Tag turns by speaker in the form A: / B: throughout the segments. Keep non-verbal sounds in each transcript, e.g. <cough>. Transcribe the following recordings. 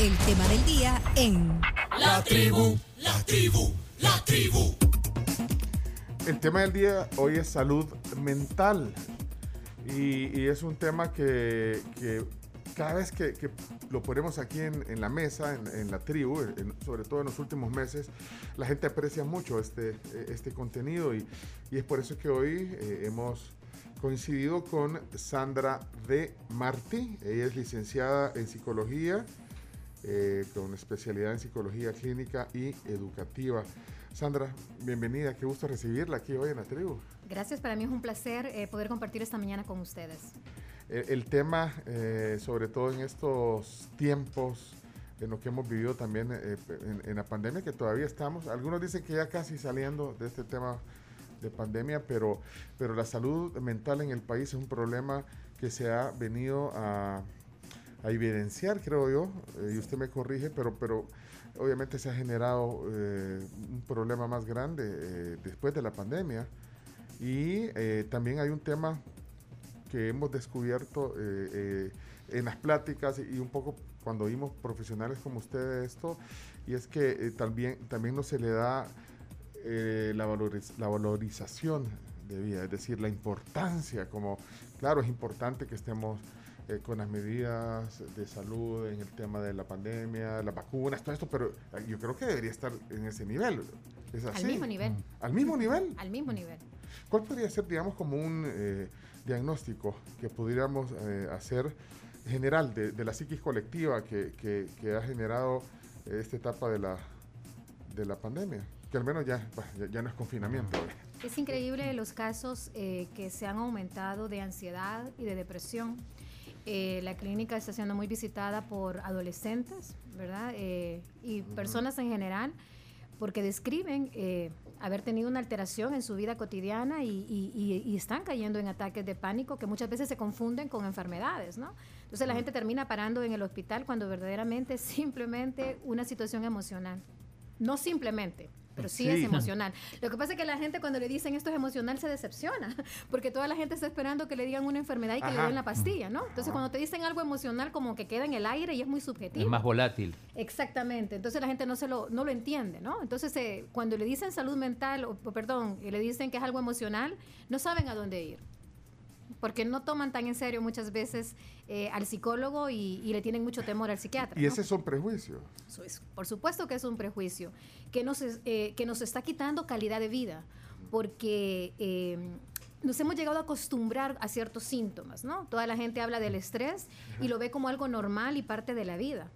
A: El tema del día en
B: La tribu, la tribu, la tribu.
C: El tema del día hoy es salud mental y, y es un tema que, que cada vez que, que, lo ponemos aquí en, en la mesa, en, en la tribu, en, sobre todo en los últimos meses, la gente aprecia mucho este, este contenido y, y es por eso que hoy eh, hemos coincidido con Sandra de Martí. Ella es licenciada en psicología, eh, con especialidad en psicología clínica y educativa. Sandra, bienvenida, qué gusto recibirla aquí hoy en la tribu.
D: Gracias, para mí es un placer eh, poder compartir esta mañana con ustedes.
C: El, el tema, eh, sobre todo en estos tiempos, en lo que hemos vivido también eh, en, en, la pandemia, que todavía estamos, algunos dicen que ya casi saliendo de este tema de pandemia, pero, pero la salud mental en el país es un problema que se ha venido a, a evidenciar, creo yo, eh, y usted me corrige, pero, pero obviamente se ha generado eh, un problema más grande eh, después de la pandemia. Y eh, también hay un tema que hemos descubierto eh, en las pláticas y un poco cuando vimos profesionales como ustedes esto, y es que también, también no se le da la, valoriz la valorización de vida, es decir, la importancia, como, claro, es importante que estemos eh, con las medidas de salud en el tema de la pandemia, las vacunas, todo esto, pero yo creo que debería estar en ese nivel. ¿Es así?
D: Al mismo nivel.
C: ¿Al mismo nivel?
D: Al mismo nivel.
C: ¿Cuál podría ser, digamos, como un eh, diagnóstico que pudiéramos eh, hacer general de, de, la psiquis colectiva que, que, que ha generado esta etapa de la, de la pandemia? Que al menos ya, ya, ya no es confinamiento.
D: Es increíble los casos eh, que se han aumentado de ansiedad y de depresión. Eh, la clínica está siendo muy visitada por adolescentes, ¿verdad? Eh, y uh -huh. personas en general, porque describen eh, haber tenido una alteración en su vida cotidiana y, y, y, están cayendo en ataques de pánico que muchas veces se confunden con enfermedades, ¿no? Entonces la gente termina parando en el hospital cuando verdaderamente es simplemente una situación emocional. No simplemente, pero sí, sí, es emocional. Lo que pasa es que la gente cuando le dicen esto es emocional se decepciona, <laughs> porque toda la gente está esperando que le digan una enfermedad y que Ajá. le den la pastilla, ¿no? Entonces Ajá. cuando te dicen algo emocional como que queda en el aire y es muy subjetivo.
E: Es más volátil.
D: Exactamente. Entonces la gente no se lo no lo entiende, ¿no? Entonces eh, cuando le dicen salud mental o perdón, y le dicen que es algo emocional, no saben a dónde ir porque no toman tan en serio muchas veces eh, al psicólogo y, y, le tienen mucho temor al psiquiatra.
C: ¿Y ¿no? ese es un prejuicio?
D: Es, por supuesto que es un prejuicio, que nos, eh, que nos está quitando calidad de vida, porque eh, nos hemos llegado a acostumbrar a ciertos síntomas, ¿no? Toda la gente habla del estrés y lo ve como algo normal y parte de la vida.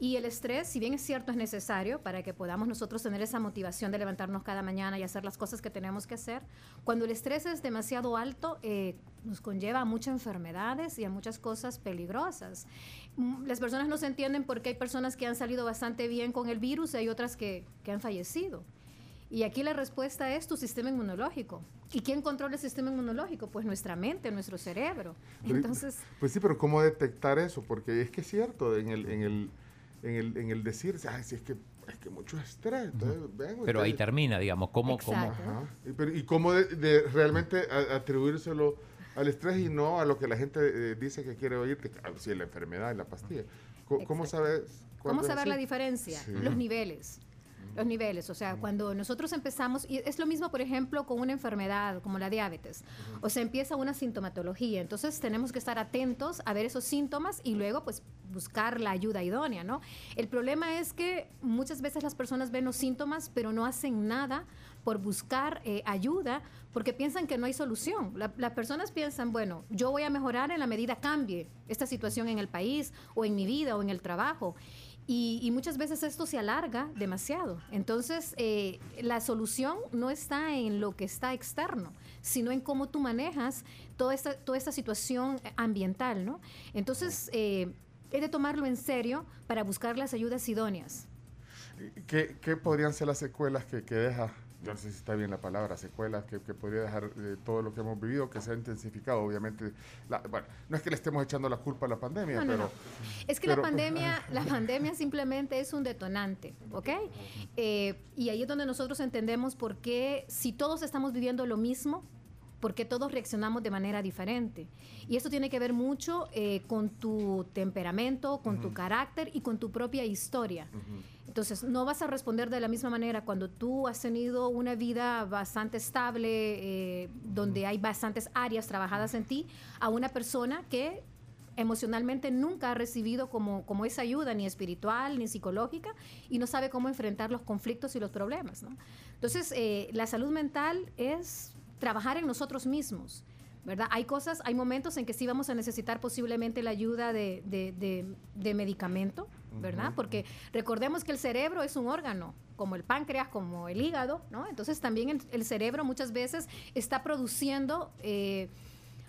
D: Y el estrés, si bien es cierto, es necesario para que podamos nosotros tener esa motivación de levantarnos cada mañana y hacer las cosas que tenemos que hacer, cuando el estrés es demasiado alto, eh, nos conlleva a muchas enfermedades y a muchas cosas peligrosas. Las personas no se entienden porque hay personas que han salido bastante bien con el virus y hay otras que, que han fallecido. Y aquí la respuesta es tu sistema inmunológico. ¿Y quién controla el sistema inmunológico? Pues nuestra mente, nuestro cerebro. Entonces,
C: pues sí, pero ¿cómo detectar eso? Porque es que es cierto, en el, en el en el, en el decir, ay, si es que es que mucho estrés. Entonces,
E: uh -huh. ven, pero ahí termina, digamos, ¿cómo? cómo?
C: Y, pero, y cómo de, de realmente a, atribuírselo al estrés y no a lo que la gente eh, dice que quiere oír, que ah, si la enfermedad y la pastilla. ¿Cómo, ¿cómo sabes?
D: ¿Cómo saber la diferencia? Sí. Los niveles los niveles. O sea, cuando nosotros empezamos, y es lo mismo, por ejemplo, con una enfermedad como la diabetes. O sea, empieza una sintomatología. Entonces tenemos que estar atentos a ver esos síntomas y luego, pues, buscar la ayuda idónea, ¿no? El problema es que muchas veces las personas ven los síntomas, pero no hacen nada por buscar eh, ayuda porque piensan que no hay solución. La, las personas piensan, bueno, yo voy a mejorar en la medida cambie esta situación en el país o en mi vida o en el trabajo. Y, y, muchas veces esto se alarga demasiado. Entonces, eh, la solución no está en lo que está externo, sino en cómo tú manejas toda esta, toda esta situación ambiental, ¿no? Entonces, eh, es de tomarlo en serio para buscar las ayudas idóneas.
C: ¿Qué, qué podrían ser las secuelas que, que deja yo no sé si está bien la palabra, secuelas que, que podría dejar eh, todo lo que hemos vivido, que se ha intensificado, obviamente. La, bueno, no es que le estemos echando la culpa a la pandemia,
D: no,
C: pero...
D: No, no. Es que pero, la pandemia, <laughs> la pandemia simplemente es un detonante, ¿ok? Eh, y ahí es donde nosotros entendemos por qué, si todos estamos viviendo lo mismo, porque todos reaccionamos de manera diferente. Y esto tiene que ver mucho eh, con tu temperamento, con tu carácter y con tu propia historia. Entonces, no vas a responder de la misma manera cuando tú has tenido una vida bastante estable, eh, donde hay bastantes áreas trabajadas en ti, a una persona que emocionalmente nunca ha recibido como, como esa ayuda, ni espiritual, ni psicológica, y no sabe cómo enfrentar los conflictos y los problemas. ¿no? Entonces, eh, la salud mental es trabajar en nosotros mismos. ¿verdad? Hay cosas, hay momentos en que sí vamos a necesitar posiblemente la ayuda de, de, de, medicamento, ¿verdad? Porque recordemos que el cerebro es un órgano, como el páncreas, como el hígado, ¿no? Entonces también el, el cerebro muchas veces está produciendo... Eh,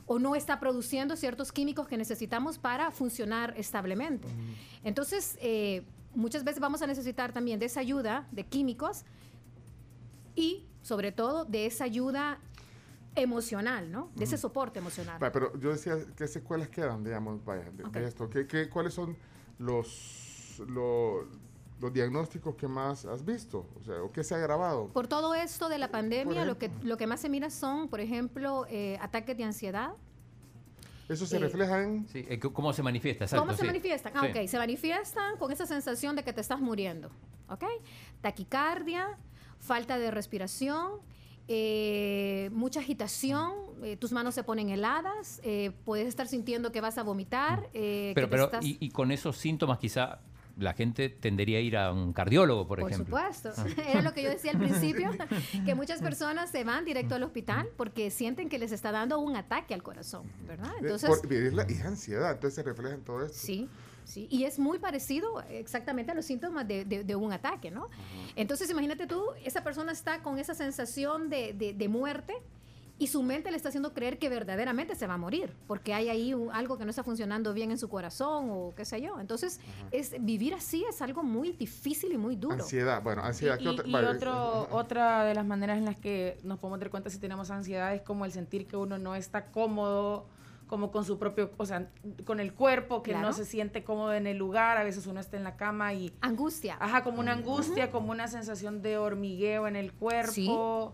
D: o no está produciendo ciertos químicos que necesitamos para funcionar establemente. Entonces, eh, muchas veces vamos a necesitar también de esa ayuda de químicos y, sobre todo, de esa ayuda emocional, ¿no? De ese soporte emocional.
C: pero yo decía, ¿qué secuelas quedan, digamos, vaya, de, esto? ¿Qué, cuáles son los, los, diagnósticos que más has visto? O sea, ¿o qué se ha grabado?
D: Por todo esto de la pandemia, lo que, lo que más se mira son, por ejemplo, eh, ataques de ansiedad.
C: ¿Eso se eh, refleja en...?
E: Sí, eh, ¿cómo se manifiesta?
D: ¿Cómo se manifiestan? Ah, ok, se manifiestan con esa sensación de que te estás muriendo, ¿ok? Taquicardia, falta de respiración, eh, mucha agitación, eh, tus manos se ponen heladas, eh, puedes estar sintiendo que vas a vomitar.
E: pero, pero y, con esos síntomas quizá la gente tendería a ir a un cardiólogo, por, ejemplo.
D: Por supuesto. <laughs> Era lo que yo decía al principio, <laughs> que muchas personas se van directo al hospital porque sienten que les está dando un ataque al corazón, ¿verdad?
C: Entonces, por, y ansiedad, entonces se refleja en todo esto.
D: Sí, Sí, y es muy parecido exactamente a los síntomas de, de, un ataque, ¿no? Entonces, imagínate tú, esa persona está con esa sensación de, de, muerte y su mente le está haciendo creer que verdaderamente se va a morir, porque hay ahí algo que no está funcionando bien en su corazón o qué sé yo. Entonces, es, vivir así es algo muy difícil y muy duro.
C: Ansiedad, bueno, ansiedad.
F: Y, y, otro, otra de las maneras en las que nos podemos dar cuenta si tenemos ansiedad es como el sentir que uno no está cómodo como con su propio, o sea, con el cuerpo, que no se siente cómodo en el lugar, a veces uno está en la cama y...
D: Angustia.
F: Ajá, como una angustia, como una sensación de hormigueo en el cuerpo.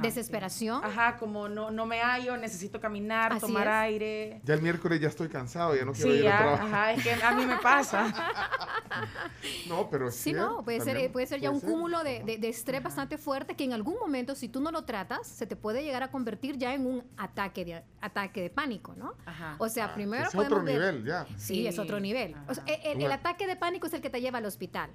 D: Desesperación.
F: Ajá, como no, no me hallo, necesito caminar, tomar aire.
C: Ya el miércoles ya estoy cansado, ya no quiero ir a trabajar.
F: Ajá, es que a mí me pasa. <laughs>
C: no, pero
D: sí. no, puede ser, puede ser ya un cúmulo de, de, estrés bastante fuerte que en algún momento, si tú no lo tratas, se te puede llegar a convertir ya en un ataque de, ataque de pánico, ¿no? Ajá. O sea, ah, primero
C: es otro nivel, ya.
D: Sí, es otro nivel. el ataque de pánico es el que te lleva al hospital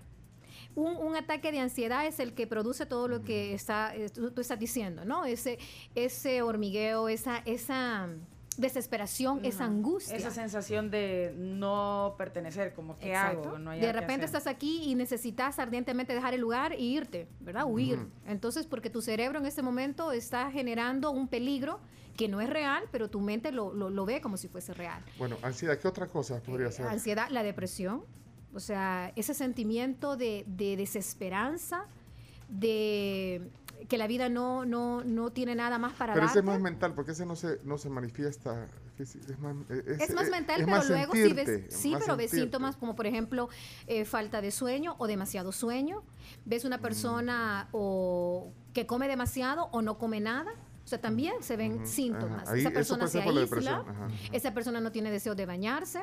D: un, ataque de ansiedad es el que produce todo lo que está, eh, tú, estás diciendo, ¿no? Ese, ese hormigueo, esa, esa desesperación, esa angustia.
F: Esa sensación de no pertenecer, como que hago, no hay
D: De repente estás aquí y necesitas ardientemente dejar el lugar e irte, ¿verdad? Huir. Entonces, porque tu cerebro en este momento está generando un peligro que no es real, pero tu mente lo, lo, ve como si fuese real.
C: Bueno, ansiedad, ¿qué otra cosa podría ser?
D: Ansiedad, la depresión. O sea, ese sentimiento de, desesperanza, de que la vida no, no, no tiene nada más para
C: Pero ese es más mental, porque ese no se, no se manifiesta.
D: Es más, es, más mental, pero luego sí ves, sí, pero ves síntomas como, por ejemplo, eh, falta de sueño o demasiado sueño. Ves una mm. persona o que come demasiado o no come nada. O sea, también se ven síntomas. esa persona se aísla, esa persona no tiene deseo de bañarse,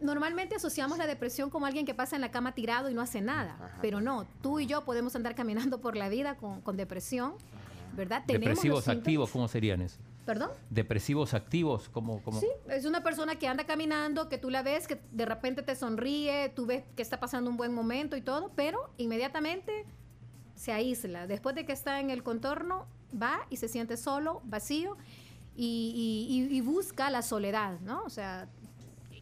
D: Normalmente asociamos la depresión como alguien que pasa en la cama tirado y no hace nada, pero no, tú y yo podemos andar caminando por la vida con, depresión, ¿verdad?
E: Depresivos activos, ¿cómo serían eso?
D: ¿Perdón?
E: Depresivos activos, ¿cómo, cómo?
D: Sí, es una persona que anda caminando, que tú la ves, que de repente te sonríe, tú ves que está pasando un buen momento y todo, pero inmediatamente se aísla. Después de que está en el contorno, va y se siente solo, vacío, y, y, busca la soledad, ¿no? O sea,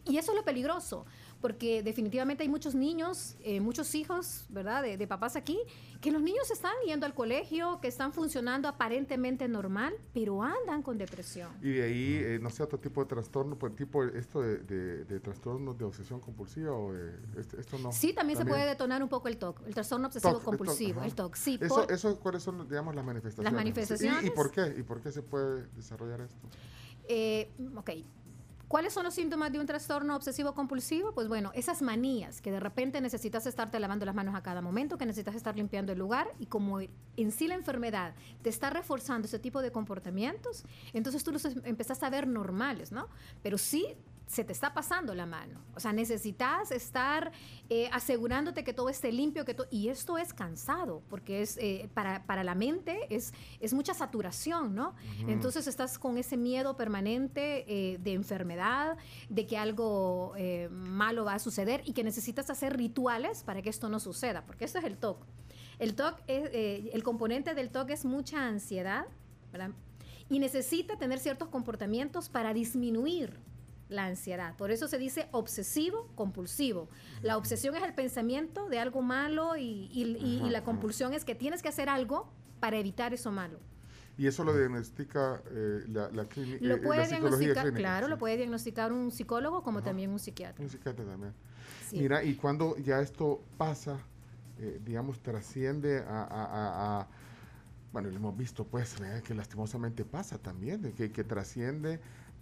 D: y eso es lo peligroso, porque definitivamente hay muchos niños, eh, muchos hijos, ¿verdad?, de, papás aquí, que los niños están yendo al colegio, que están funcionando aparentemente normal, pero andan con depresión.
C: Y de ahí, eh, no sé, otro tipo de trastorno, pues tipo esto de, de, trastornos de obsesión compulsiva o de, este, esto no.
D: Sí, también, se puede detonar un poco el TOC, el trastorno obsesivo compulsivo, el TOC, sí.
C: Eso, eso, ¿cuáles son, digamos, las manifestaciones?
D: Las manifestaciones.
C: ¿Y, por qué? ¿Y por qué se puede desarrollar esto?
D: Eh, ok ¿Cuáles son los síntomas de un trastorno obsesivo compulsivo? Pues bueno, esas manías que de repente necesitas estarte lavando las manos a cada momento, que necesitas estar limpiando el lugar y como en sí la enfermedad te está reforzando ese tipo de comportamientos, entonces tú los em, empezás a ver normales, ¿no? Pero sí se te está pasando la mano. O sea, necesitas estar eh, asegurándote que todo esté limpio, que y esto es cansado, porque es eh, para, la mente es, es mucha saturación, ¿no? Entonces estás con ese miedo permanente eh, de enfermedad, de que algo malo va a suceder y que necesitas hacer rituales para que esto no suceda, porque esto es el TOC. El TOC, el componente del TOC es mucha ansiedad, ¿verdad? Y necesita tener ciertos comportamientos para disminuir la ansiedad. Por eso se dice obsesivo compulsivo. La obsesión es el pensamiento de algo malo y, la compulsión es que tienes que hacer algo para evitar eso malo.
C: Y eso lo diagnostica eh, la, la, clínica.
D: Lo eh, puede diagnosticar, claro, lo puede diagnosticar un psicólogo como también un psiquiatra.
C: Un psiquiatra también. Mira, y cuando ya esto pasa, eh, digamos, trasciende a, bueno, lo hemos visto pues, que lastimosamente pasa también, que, que trasciende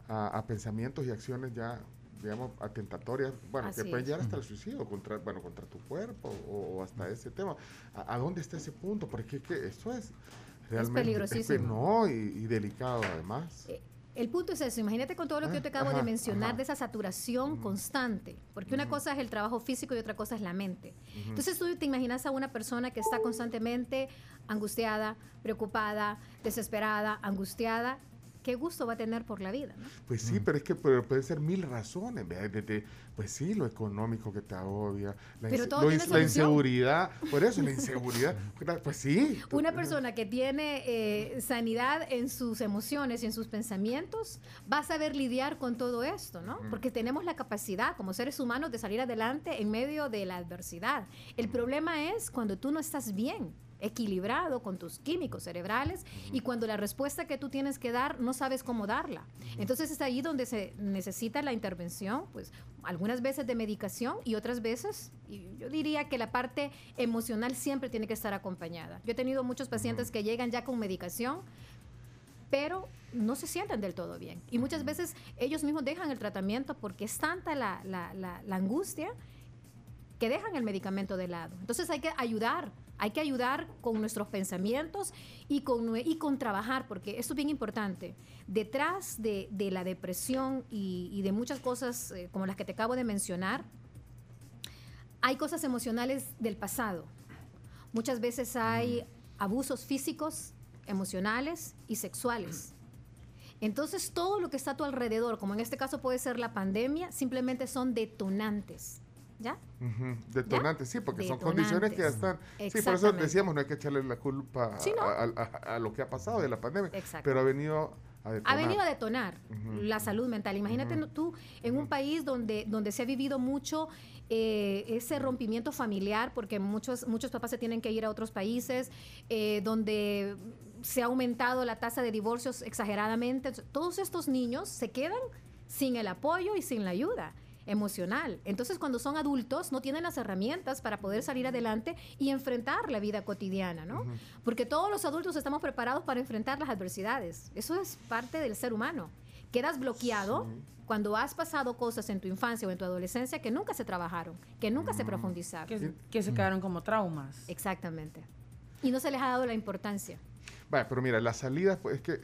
C: a, pensamientos y acciones ya digamos, atentatorias, bueno, que pueden llegar hasta el suicidio, contra, bueno, contra tu cuerpo o, hasta ese tema. ¿A, dónde está ese punto? Porque que eso es realmente...
D: Es peligrosísimo. <laughs>
C: no, y, delicado además.
D: Eh, el punto es eso, imagínate con todo lo que yo te acabo de mencionar de esa saturación constante, porque una cosa es el trabajo físico y otra cosa es la mente. Entonces tú te imaginas a una persona que está constantemente angustiada, preocupada, desesperada, angustiada, qué gusto va a tener por la vida. ¿no?
C: Pues sí, pero es que puede ser mil razones. pues sí, lo económico que te agobia, la, la inseguridad, por eso la <laughs> inseguridad, pues sí.
D: Una persona que tiene eh, sanidad en sus emociones y en sus pensamientos va a saber lidiar con todo esto, ¿no? Porque tenemos la capacidad como seres humanos de salir adelante en medio de la adversidad. El problema es cuando tú no estás bien equilibrado con tus químicos cerebrales y cuando la respuesta que tú tienes que dar no sabes cómo darla. Entonces es ahí donde se necesita la intervención, pues algunas veces de medicación y otras veces, y yo diría que la parte emocional siempre tiene que estar acompañada. Yo he tenido muchos pacientes que llegan ya con medicación, pero no se sienten del todo bien. Y muchas veces ellos mismos dejan el tratamiento porque es tanta la, la, la angustia que dejan el medicamento de lado. Entonces hay que ayudar hay que ayudar con nuestros pensamientos y con, y con trabajar, porque esto es bien importante. Detrás de, la depresión y, de muchas cosas eh, como las que te acabo de mencionar, hay cosas emocionales del pasado. Muchas veces hay abusos físicos, emocionales y sexuales. Entonces todo lo que está a tu alrededor, como en este caso puede ser la pandemia, simplemente son detonantes ¿Ya?
C: Detonantes, sí, porque son condiciones que ya están. Sí, por eso decíamos, no hay que echarle la culpa a, lo que ha pasado de la pandemia, pero ha venido a detonar.
D: Ha venido a detonar la salud mental. Imagínate tú en un país donde, donde se ha vivido mucho eh, ese rompimiento familiar, porque muchos, muchos papás se tienen que ir a otros países, eh, donde se ha aumentado la tasa de divorcios exageradamente. Todos estos niños se quedan sin el apoyo y sin la ayuda emocional. Entonces, cuando son adultos, no tienen las herramientas para poder salir adelante y enfrentar la vida cotidiana, ¿no? Porque todos los adultos estamos preparados para enfrentar las adversidades. Eso es parte del ser humano. Quedas bloqueado cuando has pasado cosas en tu infancia o en tu adolescencia que nunca se trabajaron, que nunca se profundizaron.
F: Que, se quedaron como traumas.
D: Exactamente. Y no se les ha dado la importancia.
C: Vale, pero mira, la salida pues, es que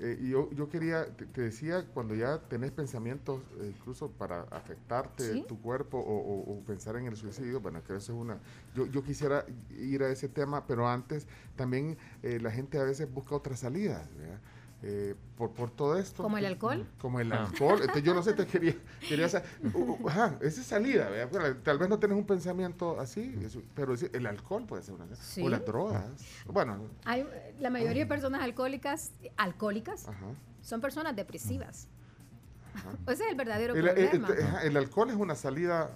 C: eh, yo, yo quería, te, decía, cuando ya tenés pensamientos eh, incluso para afectarte tu cuerpo o, pensar en el suicidio, bueno, que eso es una... Yo, yo quisiera ir a ese tema, pero antes también eh, la gente a veces busca otras salidas, ¿verdad? Eh, por, por todo esto.
D: ¿Como el alcohol?
C: Como el ah. alcohol. Entonces, yo no sé, te quería, quería saber. ajá, esa salida. tal vez no tienes un pensamiento así, pero el alcohol puede ser una. O las drogas. Bueno.
D: Hay, la mayoría de personas alcohólicas, alcohólicas son personas depresivas. <laughs> Ese es el verdadero problema.
C: El, alcohol es una salida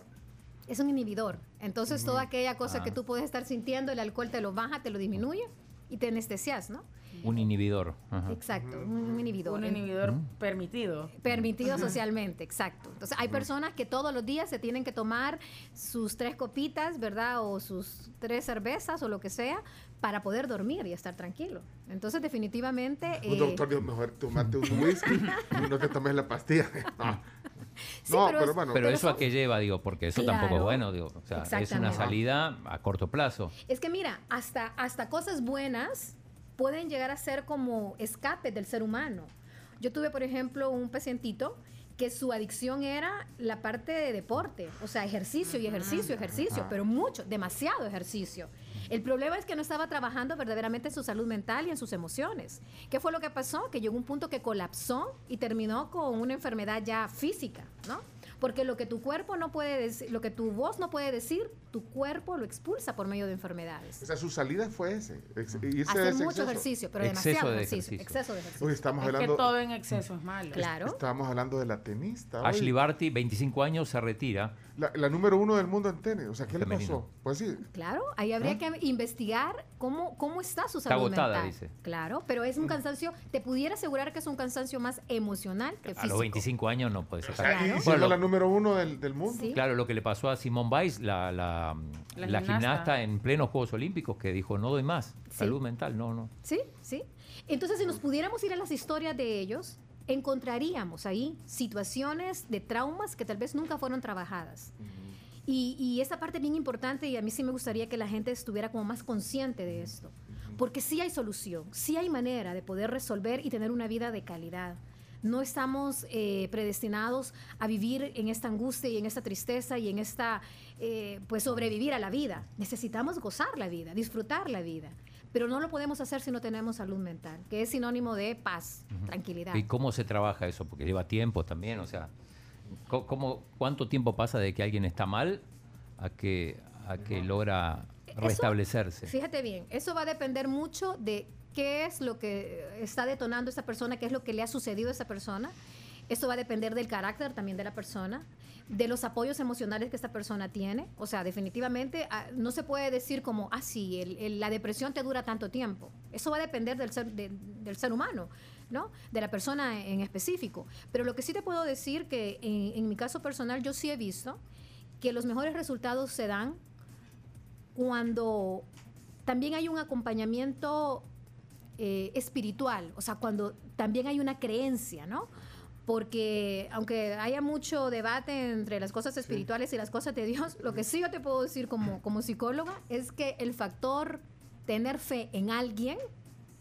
D: es un inhibidor. Entonces, toda aquella cosa que tú puedes estar sintiendo, el alcohol te lo baja, te lo disminuye y te anestesias, ¿no?
E: Un inhibidor.
D: Exacto, un inhibidor.
F: Un inhibidor permitido.
D: Permitido socialmente, exacto. Entonces, hay personas que todos los días se tienen que tomar sus tres copitas, ¿verdad? O sus tres cervezas o lo que sea para poder dormir y estar tranquilo. Entonces, definitivamente...
C: Un doctor dijo, mejor tomarte un whisky y no te tomes la pastilla. <laughs>
E: no, pero, bueno. Pero, eso a qué lleva, digo, porque eso tampoco es bueno, digo. O sea, es una salida a corto plazo.
D: Es que mira, hasta, hasta cosas buenas pueden llegar a ser como escape del ser humano. Yo tuve, por ejemplo, un pacientito que su adicción era la parte de deporte, o sea, ejercicio y ejercicio, ejercicio, pero mucho, demasiado ejercicio. El problema es que no estaba trabajando verdaderamente en su salud mental y en sus emociones. ¿Qué fue lo que pasó? Que llegó un punto que colapsó y terminó con una enfermedad ya física, ¿no? Porque lo que tu cuerpo no puede decir, lo que tu voz no puede decir, tu cuerpo lo expulsa por medio de enfermedades.
C: O sea, su salida fue ese.
D: Hacer mucho ejercicio, pero demasiado ejercicio, Exceso de ejercicio.
C: estamos
F: es
C: hablando,
F: que todo en exceso es malo.
D: Claro.
C: Estábamos hablando de la tenista.
E: Ashley Barty, 25 años, se retira.
C: La, número uno del mundo en tenis. O sea, ¿qué le pasó? Pues sí.
D: Claro, ahí habría ¿Ah? que investigar cómo, cómo está su salud está agotada, dice. Claro, pero es un cansancio, te pudiera asegurar que es un cansancio más emocional que físico.
E: A los 25 años no puede ser.
C: Claro. la número uno del, del mundo.
E: Claro, lo que le pasó a Simone Biles, la, la, la, gimnasta. en plenos Juegos Olímpicos, que dijo, no doy más, salud mental, no, no.
D: Sí, sí. Entonces, si nos pudiéramos ir a las historias de ellos, encontraríamos ahí situaciones de traumas que tal vez nunca fueron trabajadas. Y, y, esa parte bien importante y a mí sí me gustaría que la gente estuviera como más consciente de esto, porque sí hay solución, sí hay manera de poder resolver y tener una vida de calidad. No estamos eh, predestinados a vivir en esta angustia y en esta tristeza y en esta, eh, pues sobrevivir a la vida. Necesitamos gozar la vida, disfrutar la vida pero no lo podemos hacer si no tenemos salud mental, que es sinónimo de paz, tranquilidad.
E: ¿Y cómo se trabaja eso? Porque lleva tiempo también, o sea, ¿cómo, ¿cuánto tiempo pasa de que alguien está mal a que, a que logra restablecerse?
D: fíjate bien, eso va a depender mucho de qué es lo que está detonando esa persona, qué es lo que le ha sucedido a esa persona. Esto va a depender del carácter también de la persona de los apoyos emocionales que esta persona tiene. O sea, definitivamente ah, no se puede decir como, ah, sí, la depresión te dura tanto tiempo. Eso va a depender del ser, humano, ¿no? De la persona en específico. Pero lo que sí te puedo decir que en, mi caso personal yo sí he visto que los mejores resultados se dan cuando también hay un acompañamiento eh, espiritual, o sea, cuando también hay una creencia, ¿no? Porque aunque haya mucho debate entre las cosas espirituales y las cosas de Dios, lo que sí yo te puedo decir como, como psicóloga es que el factor tener fe en alguien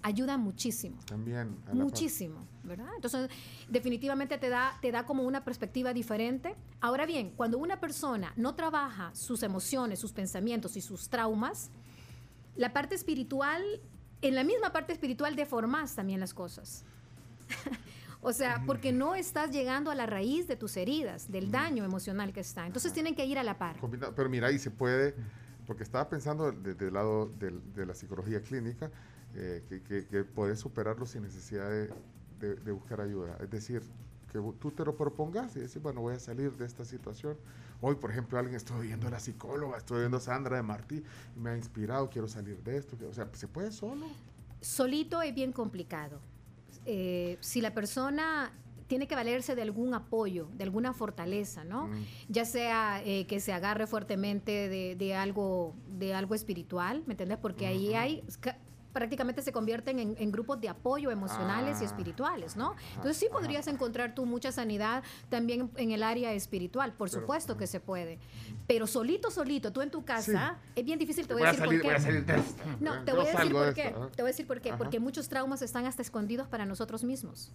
D: ayuda muchísimo.
C: También.
D: Muchísimo, ¿verdad? Entonces, definitivamente te da, te da como una perspectiva diferente. Ahora bien, cuando una persona no trabaja sus emociones, sus pensamientos y sus traumas, la parte espiritual, en la misma parte espiritual deformas también las cosas. <laughs> O sea, porque no estás llegando a la raíz de tus heridas, del daño emocional que está. Entonces tienen que ir a la par.
C: Pero mira, ahí se puede, porque estaba pensando desde el lado de, la psicología clínica, eh, que, puedes superarlo sin necesidad de, buscar ayuda. Es decir, que tú te lo propongas y decir, bueno, voy a salir de esta situación. Hoy, por ejemplo, alguien estoy viendo a la psicóloga, estoy viendo a Sandra de Martí, y me ha inspirado, quiero salir de esto. O sea, ¿se puede solo?
D: Solito es bien complicado. Eh, si la persona tiene que valerse de algún apoyo, de alguna fortaleza, ¿no? Mm. Ya sea eh, que se agarre fuertemente de, algo, de algo espiritual, ¿me entiendes? Porque ahí hay prácticamente se convierten en, grupos de apoyo emocionales y ah. espirituales, ¿no? Entonces sí podrías encontrar tú mucha sanidad también en el área espiritual, por supuesto que se puede. Pero solito, solito, tú en tu casa, es bien difícil, te voy, a decir por qué. No, te voy a decir por qué. Te voy a decir por qué. Porque muchos traumas están hasta escondidos para nosotros mismos.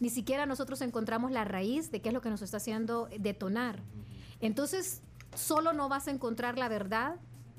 D: Ni siquiera nosotros encontramos la raíz de qué es lo que nos está haciendo detonar. Entonces, solo no vas a encontrar la verdad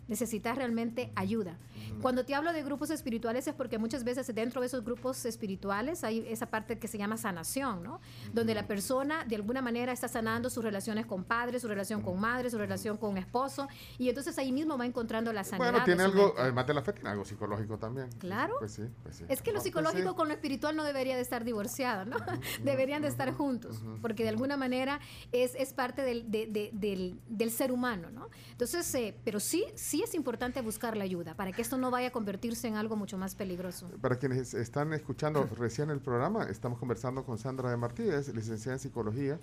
D: necesitas realmente ayuda. Cuando te hablo de grupos espirituales es porque muchas veces dentro de esos grupos espirituales hay esa parte que se llama sanación, ¿no? Donde la persona de alguna manera está sanando sus relaciones con padres, su relación con madre, su relación con esposo, y entonces ahí mismo va encontrando la sanidad.
C: Bueno, tiene algo, además de la fe, tiene algo psicológico también.
D: Claro.
C: Pues sí, pues sí.
D: Es que lo pues psicológico con lo espiritual no debería de estar divorciado, ¿no? <laughs> Deberían de estar juntos, porque de alguna manera es, es parte del, del, del, ser humano, ¿no? Entonces, eh, pero sí, sí sí es importante buscar la ayuda para que esto no vaya a convertirse en algo mucho más peligroso.
C: Para quienes están escuchando recién el programa, estamos conversando con Sandra de Martínez, licenciada en psicología,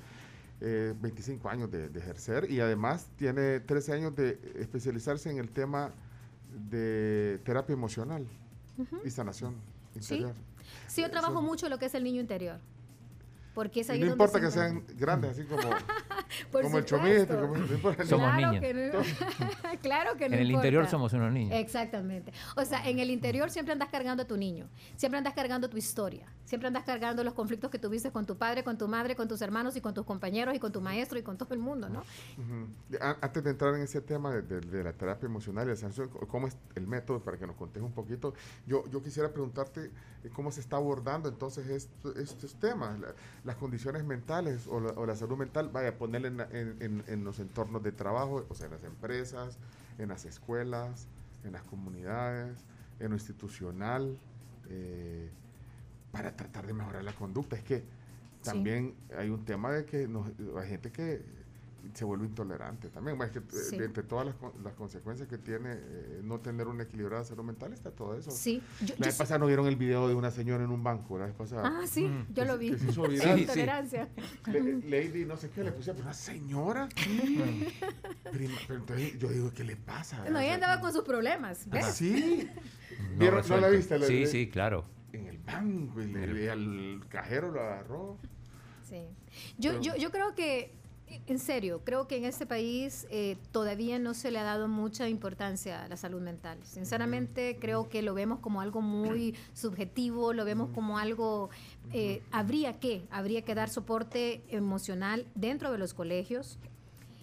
C: 25 eh, años de, ejercer y además tiene 13 años de especializarse en el tema de terapia emocional y sanación interior.
D: Sí, yo trabajo mucho lo que es el niño interior. Porque
C: no importa que sean grandes, así como, <laughs> <laughs> como el chomito.
E: somos niños.
D: claro que no. <laughs>
E: En el interior somos unos niños.
D: Exactamente. O sea, en el interior siempre andas cargando a tu niño, siempre andas cargando tu historia, siempre andas cargando los conflictos que tuviste con tu padre, con tu madre, con tus hermanos y con tus compañeros y con tu maestro y con todo el mundo, ¿no?
C: Antes de entrar en ese tema de, la terapia emocional y la sanción, ¿cómo es el método para que nos contes un poquito? Yo, yo quisiera preguntarte eh, cómo se está abordando entonces estos temas las condiciones mentales o la, salud mental, vaya, a ponerle en, los entornos de trabajo, o sea, en las empresas, en las escuelas, en las comunidades, en lo institucional, eh, para tratar de mejorar la conducta. Es que también hay un tema de que hay gente que se vuelve intolerante también. que, eh, entre todas las, consecuencias que tiene eh, no tener una equilibrada salud mental está todo eso.
D: Sí.
C: la vez pasada no vieron el video de una señora en un banco, la vez pasada.
D: Ah, sí, mm. yo lo vi.
C: Que hizo viral. Sí, Intolerancia. lady, no sé qué, le puse, una señora. pero entonces yo digo, ¿qué le pasa?
D: No, ella andaba con sus problemas. ¿ves?
C: Sí. No, ¿No la viste?
E: sí, sí, claro.
C: En el banco, y le, al cajero lo agarró.
D: Sí. Yo, yo, yo creo que en serio, creo que en este país eh, todavía no se le ha dado mucha importancia a la salud mental. Sinceramente, creo que lo vemos como algo muy <clears throat> subjetivo, lo vemos como algo, eh, habría que, habría que dar soporte emocional dentro de los colegios,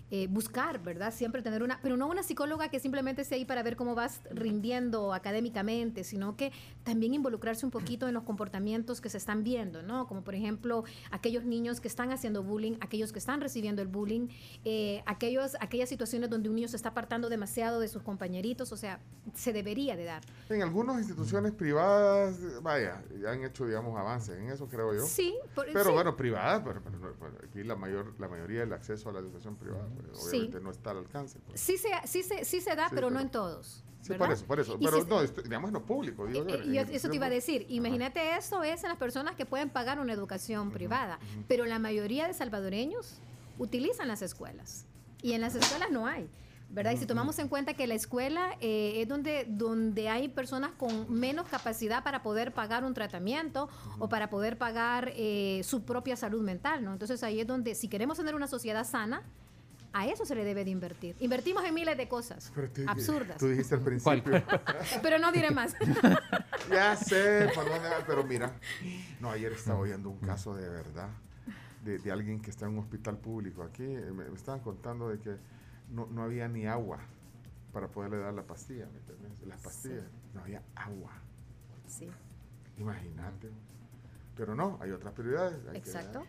D: eh, buscar, ¿verdad? Siempre tener una, pero no una psicóloga que simplemente esté ahí para ver cómo vas rindiendo académicamente, sino que también involucrarse un poquito en los comportamientos que se están viendo, ¿no? Como por ejemplo aquellos niños que están haciendo bullying, aquellos que están recibiendo el bullying, eh, aquellos, aquellas situaciones donde un niño se está apartando demasiado de sus compañeritos, o sea, se debería de dar.
C: En algunas instituciones privadas, vaya, ya han hecho, digamos, avances en eso, creo yo.
D: Sí,
C: pero bueno, privadas, pero, aquí la, mayor, la mayoría del acceso a la educación privada obviamente no está al alcance.
D: Pues. Sí, se, sí, se, sí se da, pero, no en todos.
C: Sí, por eso, por eso. Pero no, digamos en lo público. Digo,
D: y, eso te iba a decir. Imagínate esto es en las personas que pueden pagar una educación privada, pero la mayoría de salvadoreños utilizan las escuelas y en las escuelas no hay. ¿verdad? Y si tomamos en cuenta que la escuela eh, es donde, donde hay personas con menos capacidad para poder pagar un tratamiento o para poder pagar eh, su propia salud mental, ¿no? Entonces ahí es donde, si queremos tener una sociedad sana, a eso se le debe de invertir. Invertimos en miles de cosas absurdas.
C: Tú dijiste al principio. <laughs>
D: pero no diré más. <laughs>
C: ya sé, pero mira, no, ayer estaba oyendo un caso de verdad de, de alguien que está en un hospital público aquí. Me, estaban contando de que no, no, había ni agua para poderle dar la pastilla, ¿me entiendes? Las pastillas, no había agua.
D: Sí.
C: Imagínate. Pero no, hay otras prioridades.
D: Exacto.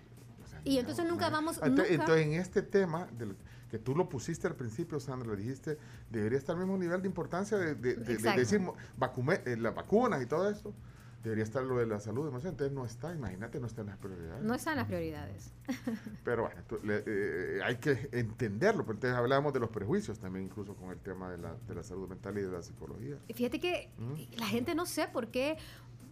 D: y entonces nunca vamos...
C: Entonces, en este tema del, que tú lo pusiste al principio, Sandra, le dijiste, debería estar al mismo nivel de importancia de, decir eh, las vacunas y todo eso. Debería estar lo de la salud, entonces no está, imagínate, no está en las prioridades.
D: No está en las prioridades. <laughs>
C: Pero bueno, eh, hay que entenderlo, pero entonces hablamos de los prejuicios también, incluso con el tema de la, de la salud mental y de la psicología.
D: Fíjate que ¿Mm? la gente no sé por qué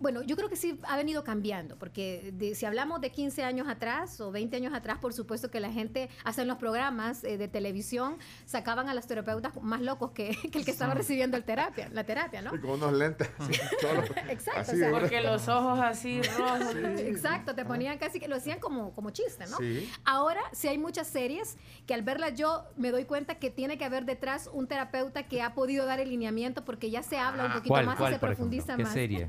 D: bueno, yo creo que sí ha venido cambiando, porque si hablamos de 15 años atrás o 20 años atrás, por supuesto que la gente, hasta en los programas eh, de televisión, sacaban a los terapeutas más locos que, <laughs> el que estaba recibiendo el terapia, la terapia, ¿no?
C: Y con unos lentes. <laughs> <laughs>
D: Exacto.
F: porque los ojos así rojos.
D: Exacto, te ponían casi que lo hacían como, como chiste, ¿no? Ahora sí hay muchas series que al verlas yo me doy cuenta que tiene que haber detrás un terapeuta que ha podido dar el lineamiento porque ya se habla un ah, poquito más y se profundiza más.
E: ¿Qué serie?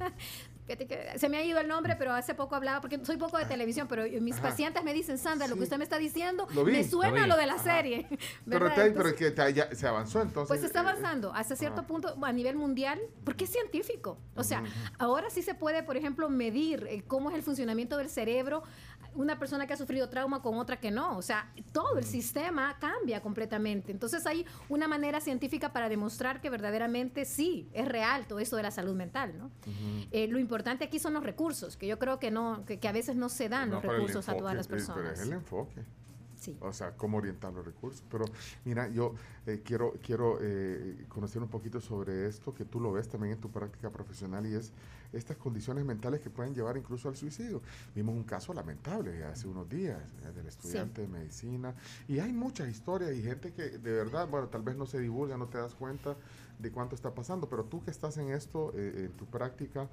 D: Se me ha ido el nombre, pero hace poco hablaba, porque soy poco de ah. televisión, pero mis pacientes me dicen, Sandra, lo que usted me está diciendo, me suena lo, de la serie.
C: Pero, <laughs> pero que ya, se avanzó entonces.
D: Pues se está eh, avanzando hasta cierto punto a nivel mundial, porque es científico. O sea, ahora sí se puede, por ejemplo, medir eh, cómo es el funcionamiento del cerebro una persona que ha sufrido trauma con otra que no. O sea, todo el sistema cambia completamente. Entonces hay una manera científica para demostrar que verdaderamente sí, es real todo esto de la salud mental, ¿no? Eh, lo importante aquí son los recursos, que yo creo que no, que, a veces no se dan los recursos a todas las personas.
C: Pero es el enfoque. O sea, cómo orientar los recursos. Pero mira, yo eh, quiero, quiero eh, conocer un poquito sobre esto, que tú lo ves también en tu práctica profesional, y es estas condiciones mentales que pueden llevar incluso al suicidio. Vimos un caso lamentable hace unos días eh, del estudiante de medicina, y hay muchas historias y gente que de verdad, bueno, tal vez no se divulga, no te das cuenta de cuánto está pasando, pero tú que estás en esto, en tu práctica,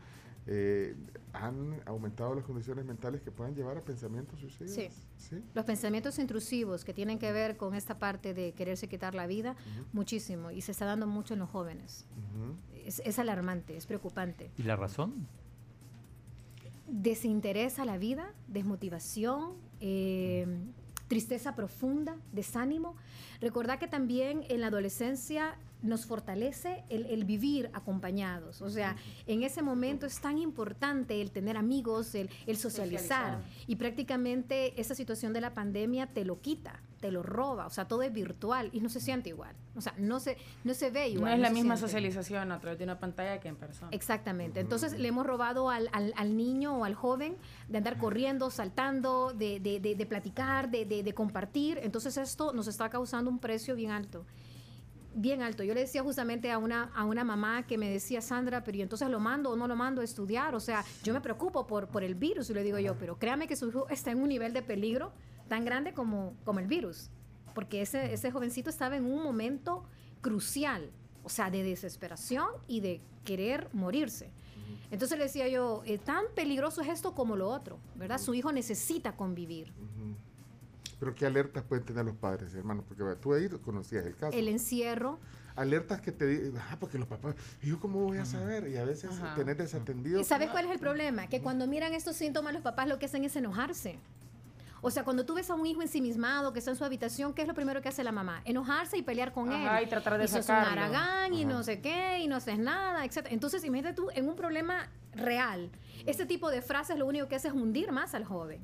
C: eh, han aumentado las condiciones mentales que pueden llevar a pensamientos suicidas.
D: Sí. Los pensamientos intrusivos que tienen que ver con esta parte de quererse quitar la vida, muchísimo. Y se está dando mucho en los jóvenes. es, alarmante, es preocupante.
E: ¿Y la razón?
D: Desinterés a la vida, desmotivación, eh, tristeza profunda, desánimo. Recordad que también en la adolescencia nos fortalece el, vivir acompañados. O sea, en ese momento es tan importante el tener amigos, el, socializar. Y prácticamente esa situación de la pandemia te lo quita, te lo roba. O sea, todo es virtual y no se siente igual. O sea, no se, no se ve igual.
F: No es la misma socialización a través de una pantalla que en persona.
D: Exactamente. Entonces le hemos robado al, niño o al joven de andar corriendo, saltando, de, de, de platicar, de compartir. Entonces esto nos está causando un precio bien alto bien alto. Yo le decía justamente a una, a una mamá que me decía, Sandra, pero ¿y entonces lo mando o no lo mando a estudiar? O sea, yo me preocupo por, por el virus. Y le digo yo, pero créame que su hijo está en un nivel de peligro tan grande como, como el virus. Porque ese, ese jovencito estaba en un momento crucial, o sea, de desesperación y de querer morirse. Entonces le decía yo, eh, tan peligroso es esto como lo otro, ¿verdad? Su hijo necesita convivir.
C: Pero ¿qué alertas pueden tener los padres, hermano? Porque tú ahí conocías el caso.
D: El encierro.
C: Alertas que te dicen, ah, porque los papás, ¿y yo cómo voy a saber? Y a veces tener desatendido.
D: ¿Y sabes cuál es el problema? Que cuando miran estos síntomas, los papás lo que hacen es enojarse. O sea, cuando tú ves a un hijo ensimismado que está en su habitación, ¿qué es lo primero que hace la mamá? Enojarse y pelear con él.
F: Y tratar de
D: y sos un aragán y no sé qué, y no haces nada, etc. Entonces, imagínate tú en un problema real. Este tipo de frases lo único que hace es hundir más al joven.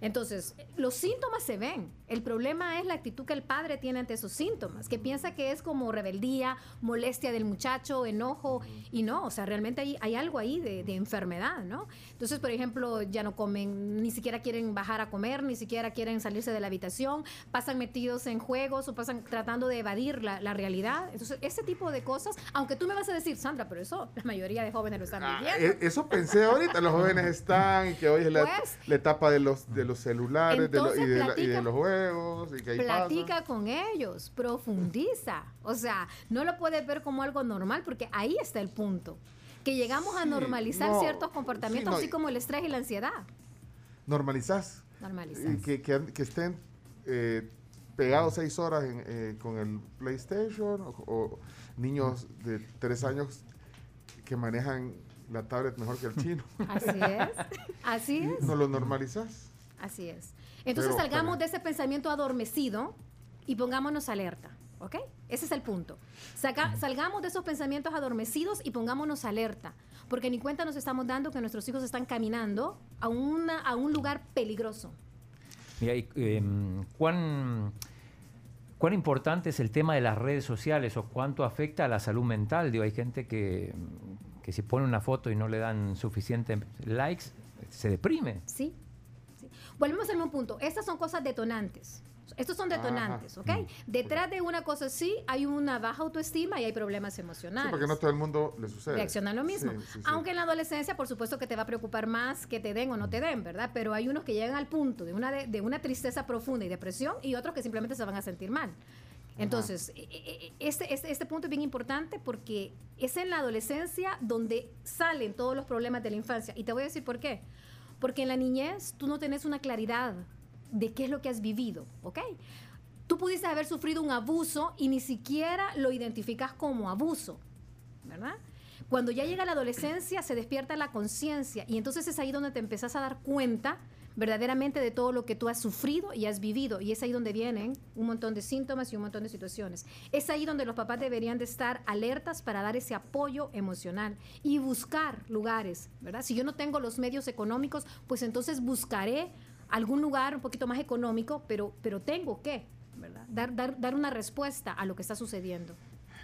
D: Entonces, los síntomas se ven. El problema es la actitud que el padre tiene ante esos síntomas, que piensa que es como rebeldía, molestia del muchacho, enojo, y no, o sea, realmente hay, hay algo ahí de, enfermedad, ¿no? Entonces, por ejemplo, ya no comen, ni siquiera quieren bajar a comer, ni siquiera quieren salirse de la habitación, pasan metidos en juegos o pasan tratando de evadir la, realidad. Entonces, ese tipo de cosas, aunque tú me vas a decir, Sandra, pero eso la mayoría de jóvenes lo están ah, viviendo.
C: E, eso pensé ahorita, los jóvenes están, y que hoy es la, pues, la etapa de los... De los celulares de y, de los juegos. Y que
D: platica con ellos, profundiza. O sea, no lo puedes ver como algo normal porque ahí está el punto. Que llegamos a normalizar ciertos comportamientos, así como el estrés y la ansiedad.
C: Normalizás.
D: Normalizás.
C: Que, que, estén eh, pegados seis horas eh, con el PlayStation o niños de tres años que manejan la tablet mejor que el chino.
D: Así es. <laughs> Así es.
C: ¿No lo normalizas?
D: Así es. Entonces salgamos de ese pensamiento adormecido y pongámonos alerta. ¿Ok? Ese es el punto. salgamos de esos pensamientos adormecidos y pongámonos alerta. Porque ni cuenta nos estamos dando que nuestros hijos están caminando a, una, a un lugar peligroso.
E: Mira, em, ¿cuán, ¿cuán importante es el tema de las redes sociales o cuánto afecta a la salud mental? Digo, hay gente que, que si pone una foto y no le dan suficientes likes, se deprime.
D: Sí, Volvemos al mismo punto. Estas son cosas detonantes. Estos son detonantes, ¿ok? Mm. Detrás de una cosa así hay una baja autoestima y hay problemas emocionales. Sí,
C: porque no todo el mundo le sucede.
D: Reacciona lo mismo. Aunque en la adolescencia, por supuesto que te va a preocupar más que te den o no te den, ¿verdad? Pero hay unos que llegan al punto de una, de, una tristeza profunda y depresión y otros que simplemente se van a sentir mal. Entonces, e, e, e, este, este, este, punto es bien importante porque es en la adolescencia donde salen todos los problemas de la infancia. Y te voy a decir por qué. Porque en la niñez tú no tenés una claridad de qué es lo que has vivido, ¿ok? Tú pudiste haber sufrido un abuso y ni siquiera lo identificas como abuso, ¿verdad? Cuando ya llega la adolescencia se despierta la conciencia y entonces es ahí donde te empezás a dar cuenta verdaderamente de todo lo que tú has sufrido y has vivido. Y es ahí donde vienen un montón de síntomas y un montón de situaciones. Es ahí donde los papás deberían de estar alertas para dar ese apoyo emocional y buscar lugares, ¿verdad? Si yo no tengo los medios económicos, pues entonces buscaré algún lugar un poquito más económico, pero, pero tengo que, ¿verdad? Dar, dar, dar una respuesta a lo que está sucediendo.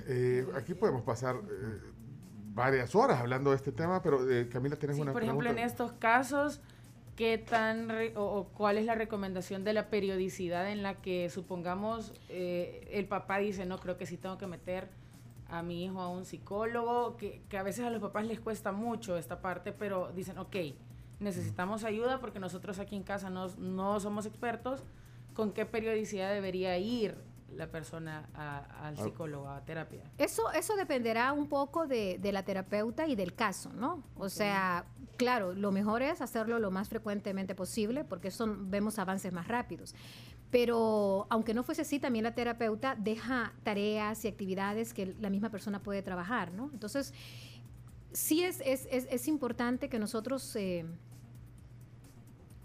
C: Eh, aquí podemos pasar... Eh, varias horas hablando de este tema, pero eh, Camila, tienes una
F: Por ejemplo, en estos casos, qué tan o, cuál es la recomendación de la periodicidad en la que supongamos eh, el papá dice no creo que sí tengo que meter a mi hijo a un psicólogo que, que, a veces a los papás les cuesta mucho esta parte pero dicen ok necesitamos ayuda porque nosotros aquí en casa no, no somos expertos con qué periodicidad debería ir la persona al psicólogo, a terapia?
D: Eso, eso dependerá un poco de, la terapeuta y del caso, ¿no? O sea, claro, lo mejor es hacerlo lo más frecuentemente posible porque eso vemos avances más rápidos. Pero aunque no fuese así, también la terapeuta deja tareas y actividades que la misma persona puede trabajar, ¿no? Entonces, sí es, es, es, importante que nosotros eh,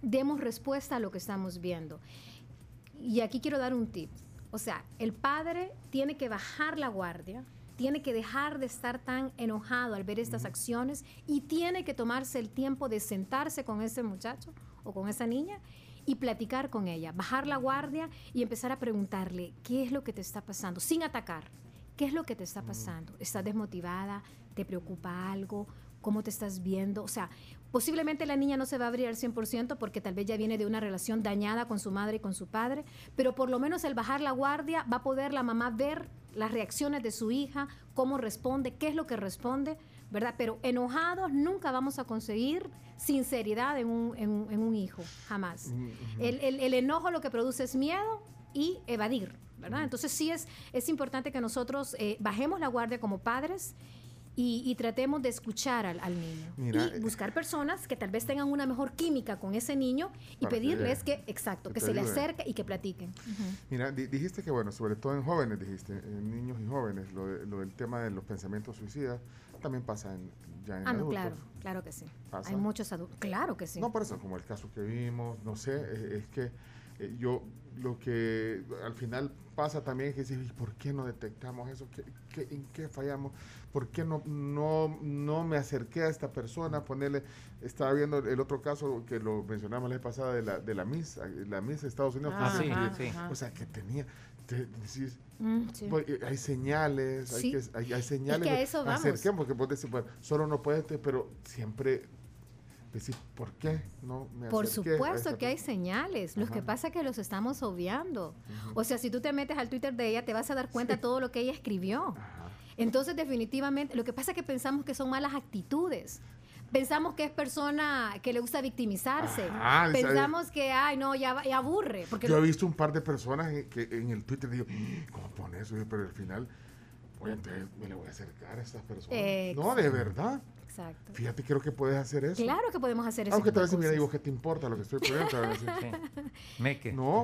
D: demos respuesta a lo que estamos viendo. Y aquí quiero dar un tip. O sea, el padre tiene que bajar la guardia, tiene que dejar de estar tan enojado al ver estas acciones y tiene que tomarse el tiempo de sentarse con ese muchacho o con esa niña y platicar con ella, bajar la guardia y empezar a preguntarle qué es lo que te está pasando, sin atacar. ¿Qué es lo que te está pasando? ¿Estás desmotivada? ¿Te preocupa algo? ¿Cómo te estás viendo? O sea, Posiblemente la niña no se va a abrir al 100% porque tal vez ya viene de una relación dañada con su madre y con su padre, pero por lo menos el bajar la guardia va a poder la mamá ver las reacciones de su hija, cómo responde, qué es lo que responde, ¿verdad? Pero enojados nunca vamos a conseguir sinceridad en un, hijo, jamás. el, enojo lo que produce es miedo y evadir, ¿verdad? Entonces sí es, es importante que nosotros eh, bajemos la guardia como padres y, tratemos de escuchar al, niño. y buscar personas que tal vez tengan una mejor química con ese niño y pedirles que, exacto, que, se le acerque y que platiquen.
C: Mira, dijiste que, bueno, sobre todo en jóvenes, dijiste, en niños y jóvenes, lo, del tema de los pensamientos suicidas también pasa en, ya en
D: ah, no, claro, claro que sí. Hay muchos adultos, claro que sí.
C: No, por eso, como el caso que vimos, no sé, es, que eh, yo lo que al final pasa también es que dices, ¿por qué no detectamos eso? ¿Qué, en qué fallamos? ¿por qué no, no, no me acerqué a esta persona? Ponerle, estaba viendo el otro caso que lo mencionamos la vez pasada de la, de la Miss, la Miss de Estados Unidos.
E: Ah, sí, sí.
C: O sea, que tenía, te, decís, mm, pues, eh, hay señales, hay, que, hay, señales.
D: Es que a eso vamos.
C: porque vos decís, bueno, solo no puedes, pero siempre decir, ¿por qué no
D: me Por supuesto que hay señales. Lo que pasa es que los estamos obviando. O sea, si tú te metes al Twitter de ella, te vas a dar cuenta de todo lo que ella escribió. Entonces, definitivamente, lo que pasa es que pensamos que son malas actitudes. Pensamos que es persona que le gusta victimizarse. Pensamos que, ay, no, ya, aburre. Porque
C: Yo he visto un par de personas que en el Twitter digo, ¿cómo pone eso? Pero al final, pues entonces me le voy a acercar a estas personas. No, de verdad.
D: Exacto.
C: Fíjate, creo que puedes hacer eso.
D: Claro que podemos hacer eso.
C: Aunque tal vez me digo, ¿qué te importa lo que estoy poniendo?
E: Meque.
C: No,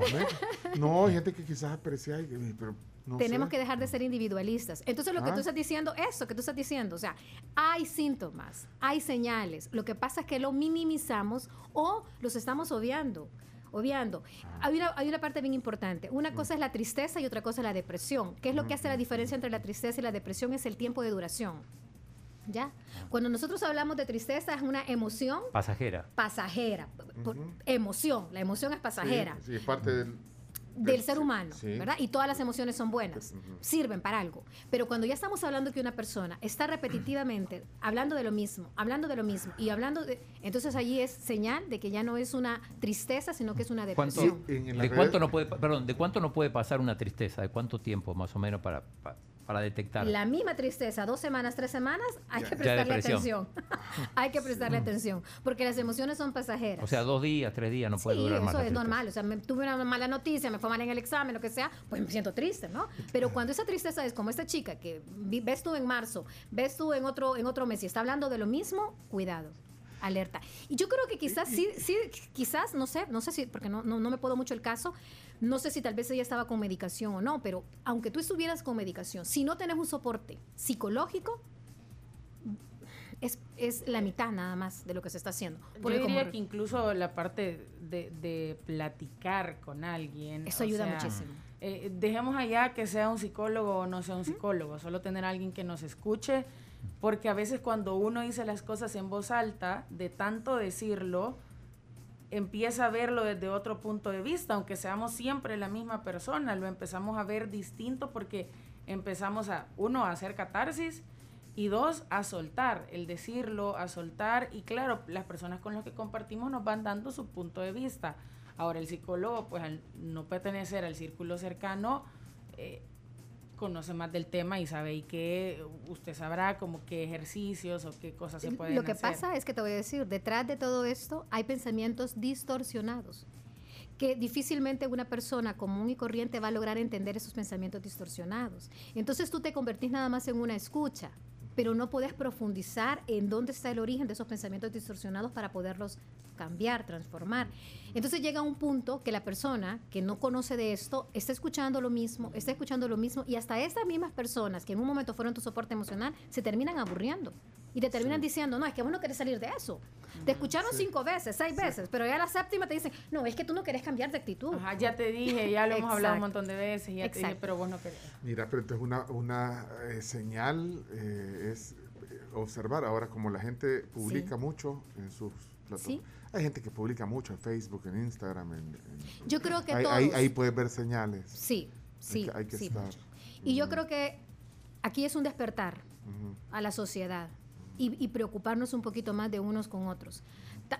C: no, hay gente que quizás aprecia, pero
D: tenemos que dejar de ser individualistas. Entonces, lo que tú ah. estás diciendo, eso que tú estás diciendo, o sea, hay síntomas, hay señales. Lo que pasa es que lo minimizamos o los estamos obviando. Obviando. Ah. Hay, una, hay una parte bien importante. Una cosa es la tristeza y otra cosa es la depresión. ¿Qué es lo que hace la diferencia entre la tristeza y la depresión? Es el tiempo de duración. ¿Ya? Cuando nosotros hablamos de tristeza es una emoción
E: pasajera.
D: Pasajera. Emoción. La emoción es pasajera.
C: Sí, sí, es parte del
D: del ser humano, ¿verdad? Y todas las emociones son buenas, sirven para algo. Pero cuando ya estamos hablando que una persona está repetitivamente hablando de lo mismo, hablando de lo mismo y hablando de... Entonces allí es señal de que ya no es una tristeza, sino que es una depresión.
E: ¿De cuánto, no puede, perdón, ¿De cuánto no puede pasar una tristeza? ¿De cuánto tiempo más o menos para para detectar.
D: La misma tristeza, dos semanas, tres semanas, hay que prestarle atención. <laughs> hay que prestarle atención, porque las emociones son pasajeras.
E: O sea, dos días, tres días no puede durar más.
D: Eso es normal. O sea, me, tuve una mala noticia, me fue mal en el examen, lo que sea, pues me siento triste, ¿no? Pero cuando esa tristeza es como esta chica que ves tú en marzo, ves tú en otro, en otro mes y está hablando de lo mismo, cuidado alerta. Y yo creo que quizás sí, sí, quizás, no sé, no sé si, porque no, no, no me puedo mucho el caso, no sé si tal vez ella estaba con medicación o no, pero aunque tú estuvieras con medicación, si no tenés un soporte psicológico, es, es la mitad nada más de lo que se está haciendo.
F: Yo diría que incluso la parte de, platicar con alguien.
D: Eso ayuda muchísimo.
F: Eh, dejemos allá que sea un psicólogo o no sea un psicólogo, solo tener a alguien que nos escuche, porque a veces cuando uno dice las cosas en voz alta, de tanto decirlo, empieza a verlo desde otro punto de vista, aunque seamos siempre la misma persona, lo empezamos a ver distinto porque empezamos a, uno, a hacer catarsis Y dos, a soltar, el decirlo, a soltar. Y claro, las personas con las que compartimos nos van dando su punto de vista. Ahora, el psicólogo, pues al no pertenecer al círculo cercano, eh, conoce más del tema y sabe y que usted sabrá como qué ejercicios o qué cosas se pueden
D: hacer. Lo que
F: hacer.
D: pasa es que te voy a decir, detrás de todo esto hay pensamientos distorsionados que difícilmente una persona común y corriente va a lograr entender esos pensamientos distorsionados. Entonces tú te convertís nada más en una escucha pero no puedes profundizar en dónde está el origen de esos pensamientos distorsionados para poderlos cambiar, transformar. Entonces llega un punto que la persona que no conoce de esto está escuchando lo mismo, está escuchando lo mismo y hasta esas mismas personas que en un momento fueron tu soporte emocional se terminan aburriendo y te terminan diciendo, no, es que vos no querés salir de eso. Te escucharon cinco veces, seis veces, pero ya la séptima te dicen, no, es que tú no querés cambiar de actitud.
F: Ajá, ya te dije, ya lo hemos hablado un montón de veces, ya te dije, pero vos no querés.
C: Mira, pero entonces una, una eh, señal eh, es eh, observar ahora como la gente publica mucho en sus plataformas. Hay gente que publica mucho en Facebook, en Instagram. En,
D: yo creo que
C: ahí, ahí, puedes ver señales.
D: Sí, sí.
C: Hay que, estar.
D: Y yo creo que aquí es un despertar a la sociedad y, preocuparnos un poquito más de unos con otros.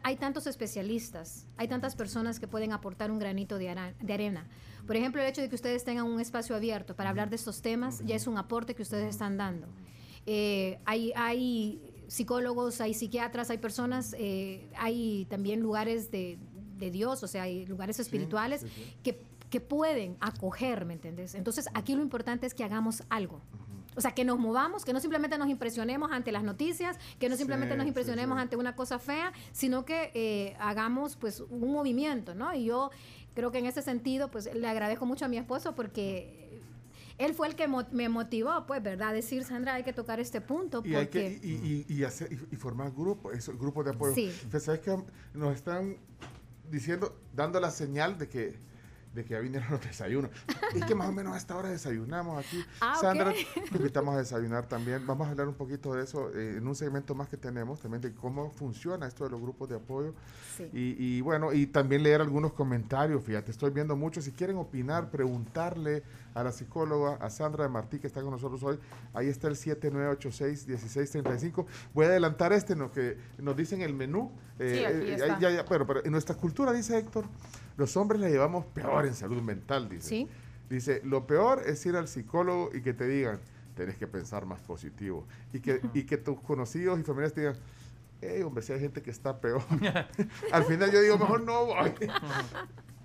D: hay tantos especialistas, hay tantas personas que pueden aportar un granito de, arena. Por ejemplo, el hecho de que ustedes tengan un espacio abierto para hablar de estos temas ya es un aporte que ustedes están dando. Eh, hay, hay psicólogos, hay psiquiatras, hay personas, eh, hay también lugares de, Dios, o sea, hay lugares espirituales Que, que, pueden acoger, ¿me entiendes? Entonces, aquí lo importante es que hagamos algo. O sea, que nos movamos, que no simplemente nos impresionemos ante las noticias, que no simplemente nos impresionemos ante una cosa fea, sino que eh, hagamos pues un movimiento, ¿no? Y yo creo que en ese sentido, pues le agradezco mucho a mi esposo porque él fue el que me motivó, pues, ¿verdad? Decir, Sandra, hay que tocar este punto.
C: Y, hay que, y, hacer, y, formar grupos, grupos de apoyo. Sí. ¿Sabes que Nos están diciendo, dando la señal de que de que ya vinieron los desayunos. y que más o menos a esta hora desayunamos aquí. Ah, Sandra, te invitamos a desayunar también. Vamos a hablar un poquito de eso eh, en un segmento más que tenemos, también de cómo funciona esto de los grupos de apoyo. Y, bueno, y también leer algunos comentarios, fíjate, estoy viendo mucho. Si quieren opinar, preguntarle a la psicóloga, a Sandra de Martí, que está con nosotros hoy, ahí está el 7986-1635. Voy a adelantar este, lo que nos dicen el menú.
F: Eh, sí,
C: eh, pero, pero en nuestra cultura, dice Héctor, los hombres la llevamos peor en salud mental, dice.
D: ¿Sí?
C: Dice, lo peor es ir al psicólogo y que te digan, tenés que pensar más positivo. Y que, y que tus conocidos y familiares te digan, hey, hombre, si hay gente que está peor. <laughs> al final yo digo, mejor no voy.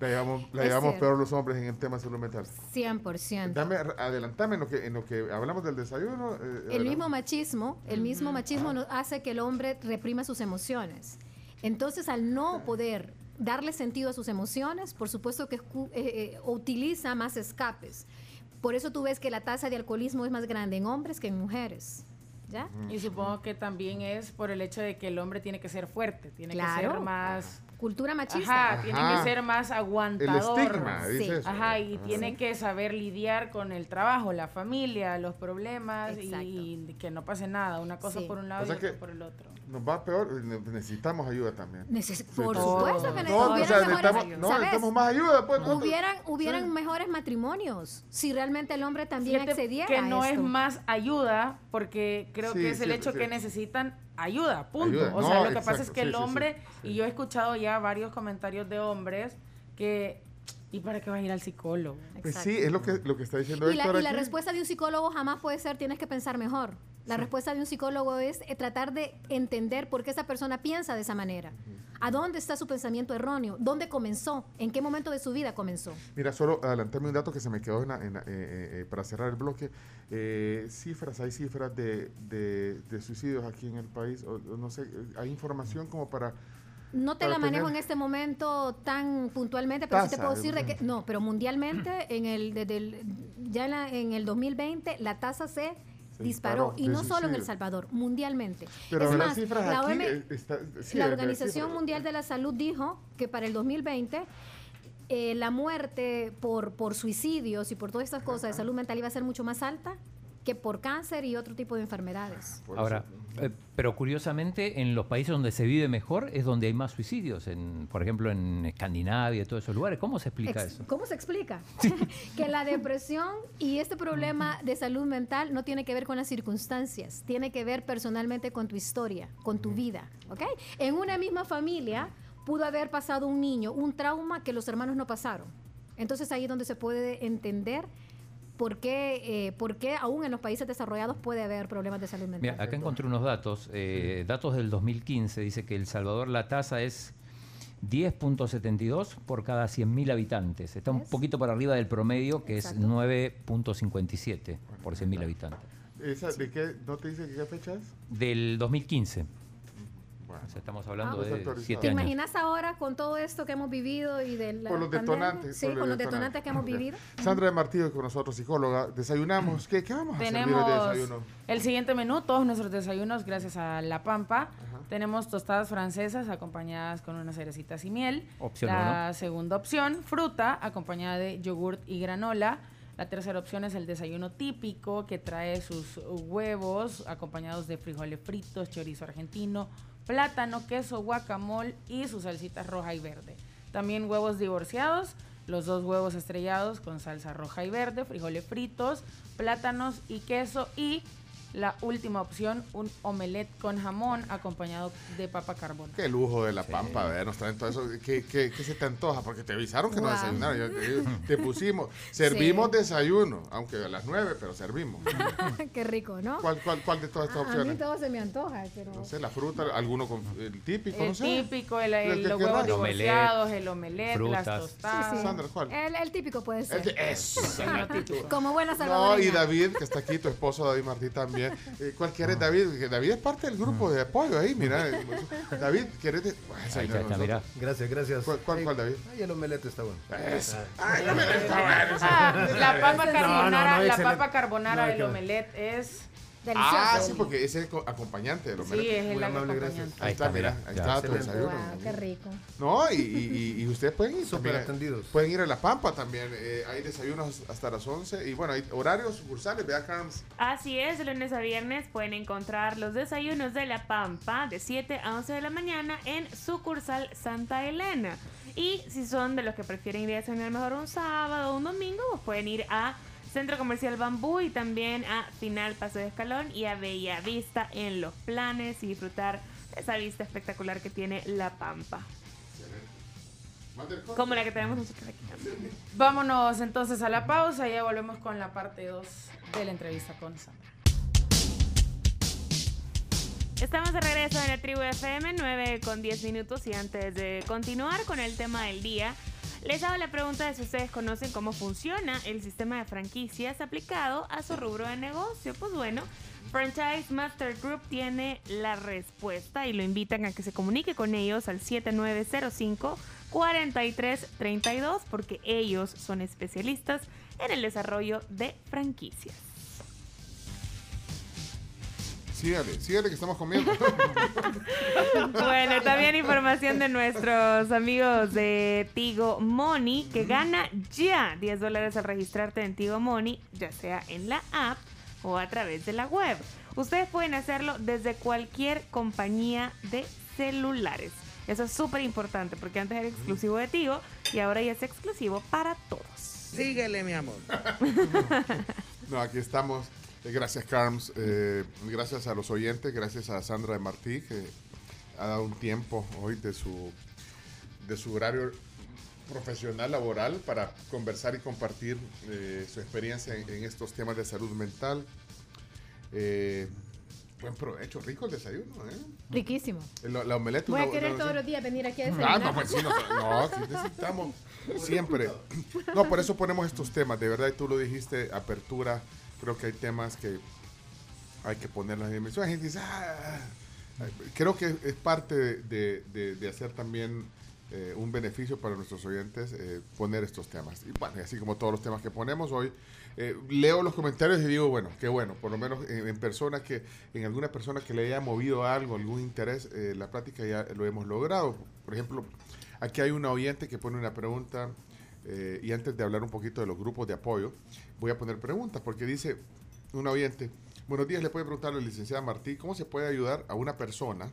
C: la llevamos, peor los hombres en el tema de salud mental.
D: 100%.
C: Dame, adelantame en lo que, en lo que hablamos del desayuno.
D: Eh, el mismo machismo, el mismo machismo hace que el hombre reprima sus emociones. Entonces, al no poder darle sentido a sus emociones, por supuesto que eh, eh, utiliza más escapes. Por eso tú ves que la tasa de alcoholismo es más grande en hombres que en mujeres. ¿Ya?
F: Y supongo que también es por el hecho de que el hombre tiene que ser fuerte, tiene que ser más
D: cultura machista.
F: Ajá, tiene que ser más aguantador.
C: El estigma, dice eso.
F: Ajá, y tiene que saber lidiar con el trabajo, la familia, los problemas y, que no pase nada, una cosa por un lado y otra por el otro.
C: Nos va peor, necesitamos ayuda también.
D: por supuesto que no, necesitamos,
C: no, necesitamos más ayuda. Pues,
D: hubieran hubieran mejores matrimonios si realmente el hombre también accediera
F: que no es más ayuda, porque creo que es el hecho que necesitan ayuda, punto. O sea, lo que pasa es que el hombre, y yo he escuchado ya varios comentarios de hombres que ¿Y para qué vas a ir al psicólogo?
C: Pues sí, es lo que, lo que está diciendo
D: y la, y la respuesta de un psicólogo jamás puede ser tienes que pensar mejor. La respuesta de un psicólogo es eh, tratar de entender por qué esa persona piensa de esa manera. ¿A dónde está su pensamiento erróneo? ¿Dónde comenzó? ¿En qué momento de su vida comenzó?
C: Mira, solo adelantarme un dato que se me quedó en eh, eh, para cerrar el bloque. cifras, hay cifras de, de, suicidios aquí en el país. no sé, hay información como para
D: no te la manejo en este momento tan puntualmente, pero sí te puedo decir de que no, pero mundialmente en el desde el, ya en, el 2020 la tasa se, disparó, y no solo en El Salvador, mundialmente.
C: Pero
D: es
C: más, la,
D: la Organización Mundial de la Salud dijo que para el 2020 eh, la muerte por, por suicidios y por todas estas cosas de salud mental iba a ser mucho más alta que por cáncer y otro tipo de enfermedades.
E: Ahora, eh, pero curiosamente, en los países donde se vive mejor es donde hay más suicidios, en, por ejemplo en Escandinavia y todos esos lugares. ¿Cómo se explica eso?
D: ¿Cómo se explica? <laughs> que la depresión y este problema de salud mental no tiene que ver con las circunstancias, tiene que ver personalmente con tu historia, con tu vida. ¿ok? En una misma familia pudo haber pasado un niño un trauma que los hermanos no pasaron. Entonces ahí es donde se puede entender por qué, eh, por qué aún en los países desarrollados puede haber problemas de salud mental.
E: Mira, acá encontré unos datos, eh, datos del 2015, dice que El Salvador la tasa es 10.72 por cada 100.000 habitantes. Está un poquito por arriba del promedio, que es 9.57 por 100.000 habitantes.
C: ¿Esa, ¿De qué? ¿No te dice qué fecha es?
E: Del 2015 estamos hablando ah, de siete
D: años. ¿Te imaginas ahora con todo esto que hemos vivido y de
C: la Con los detonantes.
D: Sí, con los detonantes, que hemos vivido.
C: Sandra de Martillo con nosotros, psicóloga. Desayunamos. ¿Qué, qué vamos a Tenemos de desayuno?
F: el siguiente menú, todos nuestros desayunos gracias a La Pampa. Tenemos tostadas francesas acompañadas con unas cerecitas y miel.
E: Opción
F: La segunda opción, fruta acompañada de yogurt y granola. La tercera opción es el desayuno típico que trae sus huevos acompañados de frijoles fritos, chorizo argentino, plátano, queso, guacamole y sus salsitas roja y verde. También huevos divorciados, los dos huevos estrellados con salsa roja y verde, frijoles fritos, plátanos y queso y la última opción, un omelette con jamón acompañado de papa carbón.
C: Qué lujo de la pampa, a ver, nos traen todo eso. ¿Qué, qué, qué se te antoja? Porque te avisaron que no desayunaron. <laughs> Te pusimos, servimos desayuno, aunque a las nueve, pero servimos. <laughs>
D: qué rico, ¿no?
C: ¿Cuál, cuál, cuál de todas estas opciones?
D: A mí todo se me antoja, pero...
C: No sé, la fruta, alguno con el típico,
F: el
C: no sé.
F: típico, el, el, los huevos divorciados, el omelette, las tostadas.
C: Sí, Sandra, ¿cuál?
D: El, el, típico puede ser.
C: El, <laughs> eso.
D: Como buena salvadoreña.
C: No, y David, que está aquí, tu esposo David Martí también. Eh, ¿Cuál quieres, David? David es parte del grupo de apoyo ahí, mira. David, ¿quieres?
E: Ahí está, mira.
G: Gracias, gracias.
C: ¿Cuál, cuál, David?
G: Ay, el omelette está bueno.
C: Eso. Ay, el omelette está bueno. Ah,
F: la papa carbonara, la papa carbonara, el omelette es
D: Delicioso.
C: Ah, sí, porque es el acompañante de los
F: Sí, es el acompañante.
C: Ahí está, mira, ahí está tu desayuno.
D: qué rico.
C: No, y, y, y ustedes pueden ir.
G: Súper atendidos.
C: Pueden ir a La Pampa también. Eh, hay desayunos hasta las 11. Y bueno, hay horarios sucursales, ¿verdad, Carms?
H: Así es, de lunes a viernes pueden encontrar los desayunos de La Pampa de 7 a 11 de la mañana en sucursal Santa Elena. Y si son de los que prefieren ir a desayunar mejor un sábado o un domingo, pues pueden ir a Centro Comercial Bambú y también a Final Paso de Escalón y a Bella Vista en Los Planes y disfrutar de esa vista espectacular que tiene La Pampa. Como la que tenemos nosotros aquí también.
F: Vámonos entonces a la pausa y ya volvemos con la parte 2 de la entrevista con Sandra.
H: Estamos de regreso en la tribu FM, 9 con 10 minutos y antes de continuar con el tema del día, les hago la pregunta de si ustedes conocen cómo funciona el sistema de franquicias aplicado a su rubro de negocio. Pues bueno, Franchise Master Group tiene la respuesta y lo invitan a que se comunique con ellos al 7905 4332 porque ellos son especialistas en el desarrollo de franquicias.
C: Sígale, sígale que estamos comiendo. <laughs>
H: bueno, también información de nuestros amigos de Tigo Money que gana ya 10 dólares al registrarte en Tigo Money, ya sea en la app o a través de la web. Ustedes pueden hacerlo desde cualquier compañía de celulares. Eso es súper importante porque antes era exclusivo de Tigo y ahora ya es exclusivo para todos.
I: Síguele, mi amor. <laughs>
C: no, aquí estamos gracias, Carms. Eh, gracias a los oyentes. Gracias a Sandra de Martí, que ha dado un tiempo hoy de su, de su horario profesional, laboral, para conversar y compartir eh, su experiencia en, estos temas de salud mental. buen provecho, rico el desayuno, ¿eh?
D: Riquísimo.
C: la omelette.
D: Voy a querer todos los días venir aquí a desayunar.
C: Ah, no, pues sí, no, no sí necesitamos siempre. <laughs> No, por eso ponemos estos temas. De verdad, tú lo dijiste, apertura creo que hay temas que hay que ponerlos en dimensión. La gente dice, ah, creo que es parte de, de, hacer también eh, un beneficio para nuestros oyentes eh, poner estos temas. Y bueno, así como todos los temas que ponemos hoy, eh, leo los comentarios y digo, bueno, qué bueno, por lo menos en, en persona que, en alguna persona que le haya movido algo, algún interés, la práctica ya lo hemos logrado. Por ejemplo, aquí hay una oyente que pone una pregunta y antes de hablar un poquito de los grupos de apoyo, voy a poner preguntas, porque dice, un oyente. Buenos días, le puede preguntar a la licenciada Martí, ¿cómo se puede ayudar a una persona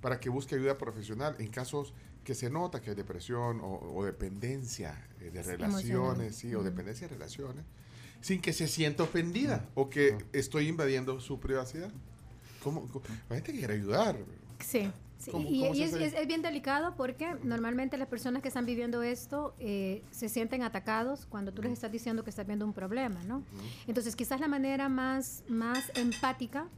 C: para que busque ayuda profesional en casos que se nota que hay depresión o, dependencia eh, de relaciones, sí, o dependencia de relaciones, sin que se sienta ofendida o que estoy invadiendo su privacidad? ¿Cómo? La gente quiere ayudar.
D: Sí. Y, es, bien delicado porque normalmente las personas que están viviendo esto eh, se sienten atacados cuando tú les estás diciendo que estás viendo un problema, ¿no? Entonces, quizás la manera más, más empática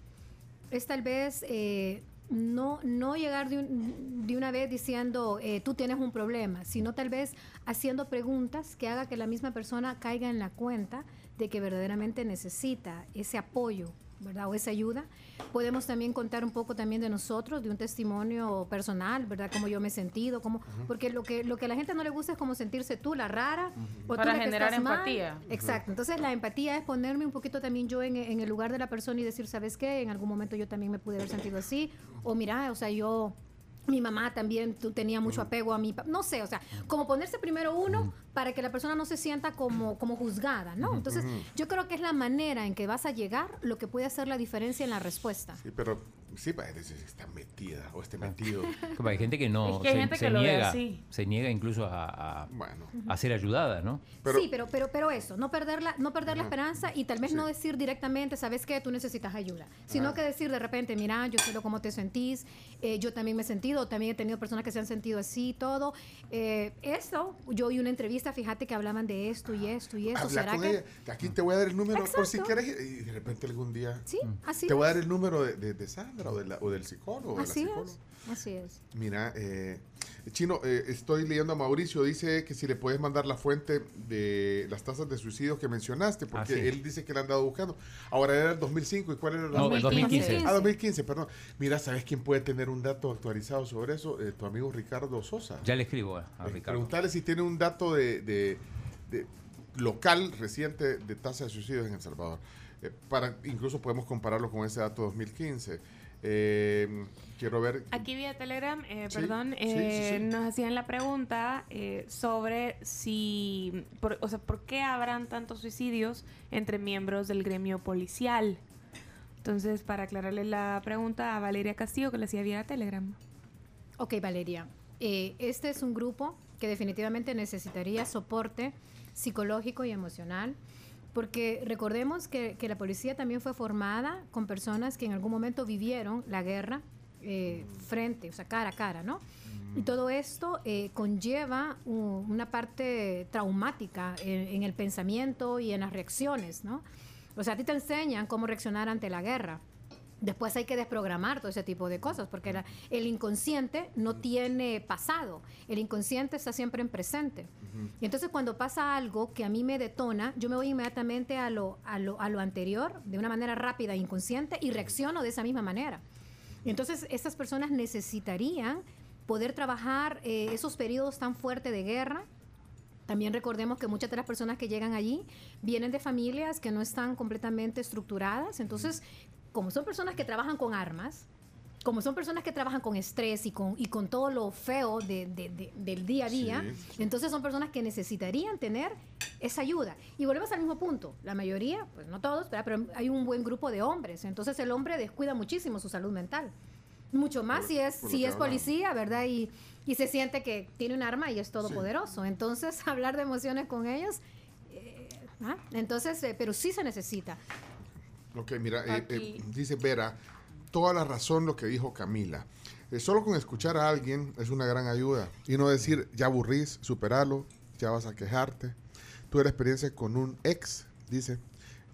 D: es tal vez eh, no, no llegar de, de una vez diciendo eh, tú tienes un problema, sino tal vez haciendo preguntas que haga que la misma persona caiga en la cuenta de que verdaderamente necesita ese apoyo ¿verdad? O esa ayuda. Podemos también contar un poco también de nosotros, de un testimonio personal, ¿verdad? Cómo yo me he sentido, cómo, porque lo que, lo que a la gente no le gusta es como sentirse tú la rara
F: o Para generar empatía.
D: Exacto. Entonces la empatía es ponerme un poquito también yo en, en el lugar de la persona y decir, ¿sabes qué? En algún momento yo también me pude haber sentido así. O mira, o sea, yo mi mamá también tenía mucho apego a mi no sé, o sea, como ponerse primero uno para que la persona no se sienta como, como juzgada, ¿no? Entonces, yo creo que es la manera en que vas a llegar lo que puede hacer la diferencia en la respuesta.
C: Sí, pero sí parece que está metida o esté metido. <laughs>
E: Como hay gente que no se, niega, se niega incluso a, a, ser ayudada, ¿no?
D: sí, pero, pero, pero eso, no perder la, no perder la esperanza y tal vez no decir directamente, sabes que tú necesitas ayuda, sino que decir de repente, mira, yo sé cómo te sentís, eh, yo también me he sentido, también he tenido personas que se han sentido así, todo. Eh, eso, yo oí una entrevista, fíjate que hablaban de esto y esto y esto.
C: ¿Será que... Aquí te voy a dar el número por si quieres y de repente algún día.
D: Sí, así
C: Te voy a dar el número de, de Sandra o, del psicólogo.
D: Así es. Así es.
C: Mira, eh, Chino, eh, estoy leyendo a Mauricio, dice que si le puedes mandar la fuente de las tasas de suicidio que mencionaste, porque ah, él dice que le han dado buscando. Ahora era el 2005, ¿y cuál era el
E: no, 2015?
C: Ah, 2015, perdón. Mira, ¿sabes quién puede tener un dato actualizado sobre eso? Eh, tu amigo Ricardo Sosa.
E: Ya le escribo a, Ricardo.
C: Preguntarle si tiene un dato de, de, local reciente de tasa de suicidios en El Salvador. para Incluso podemos compararlo con ese dato 2015. Eh, quiero ver.
H: Aquí vía Telegram, eh, perdón, eh, nos hacían la pregunta eh, sobre si, o sea, ¿por qué habrán tantos suicidios entre miembros del gremio policial? Entonces, para aclararle la pregunta a Valeria Castillo, que le hacía vía Telegram.
D: Ok, Valeria. este es un grupo que definitivamente necesitaría soporte psicológico y emocional porque recordemos que, la policía también fue formada con personas que en algún momento vivieron la guerra eh, frente, o sea, cara a cara, ¿no? Y todo esto eh, conlleva una parte traumática en, el pensamiento y en las reacciones, ¿no? O sea, a ti te enseñan cómo reaccionar ante la guerra. Después hay que desprogramar todo ese tipo de cosas, porque el inconsciente no tiene pasado, el inconsciente está siempre en presente. Y entonces cuando pasa algo que a mí me detona, yo me voy inmediatamente a lo, a lo, a lo anterior, de una manera rápida e inconsciente, y reacciono de esa misma manera. Y entonces estas personas necesitarían poder trabajar eh, esos periodos tan fuertes de guerra, también recordemos que muchas de las personas que llegan allí vienen de familias que no están completamente estructuradas, entonces como son personas que trabajan con armas, como son personas que trabajan con estrés y con, y con todo lo feo del día a día, entonces son personas que necesitarían tener esa ayuda. Y volvemos al mismo punto. La mayoría, pues no todos, pero hay un buen grupo de hombres. Entonces el hombre descuida muchísimo su salud mental. Mucho más si es, si es policía, ¿verdad? Y, y, se siente que tiene un arma y es todopoderoso. Entonces <laughs> hablar de emociones con ellos, eh, ¿ah? entonces, eh, pero sí se necesita.
C: Ok, mira, eh, eh, dice Vera, toda la razón lo que dijo Camila. Eh, solo con escuchar a alguien es una gran ayuda y no decir, ya aburrís, superalo, ya vas a quejarte. Tuve la experiencia con un ex, dice,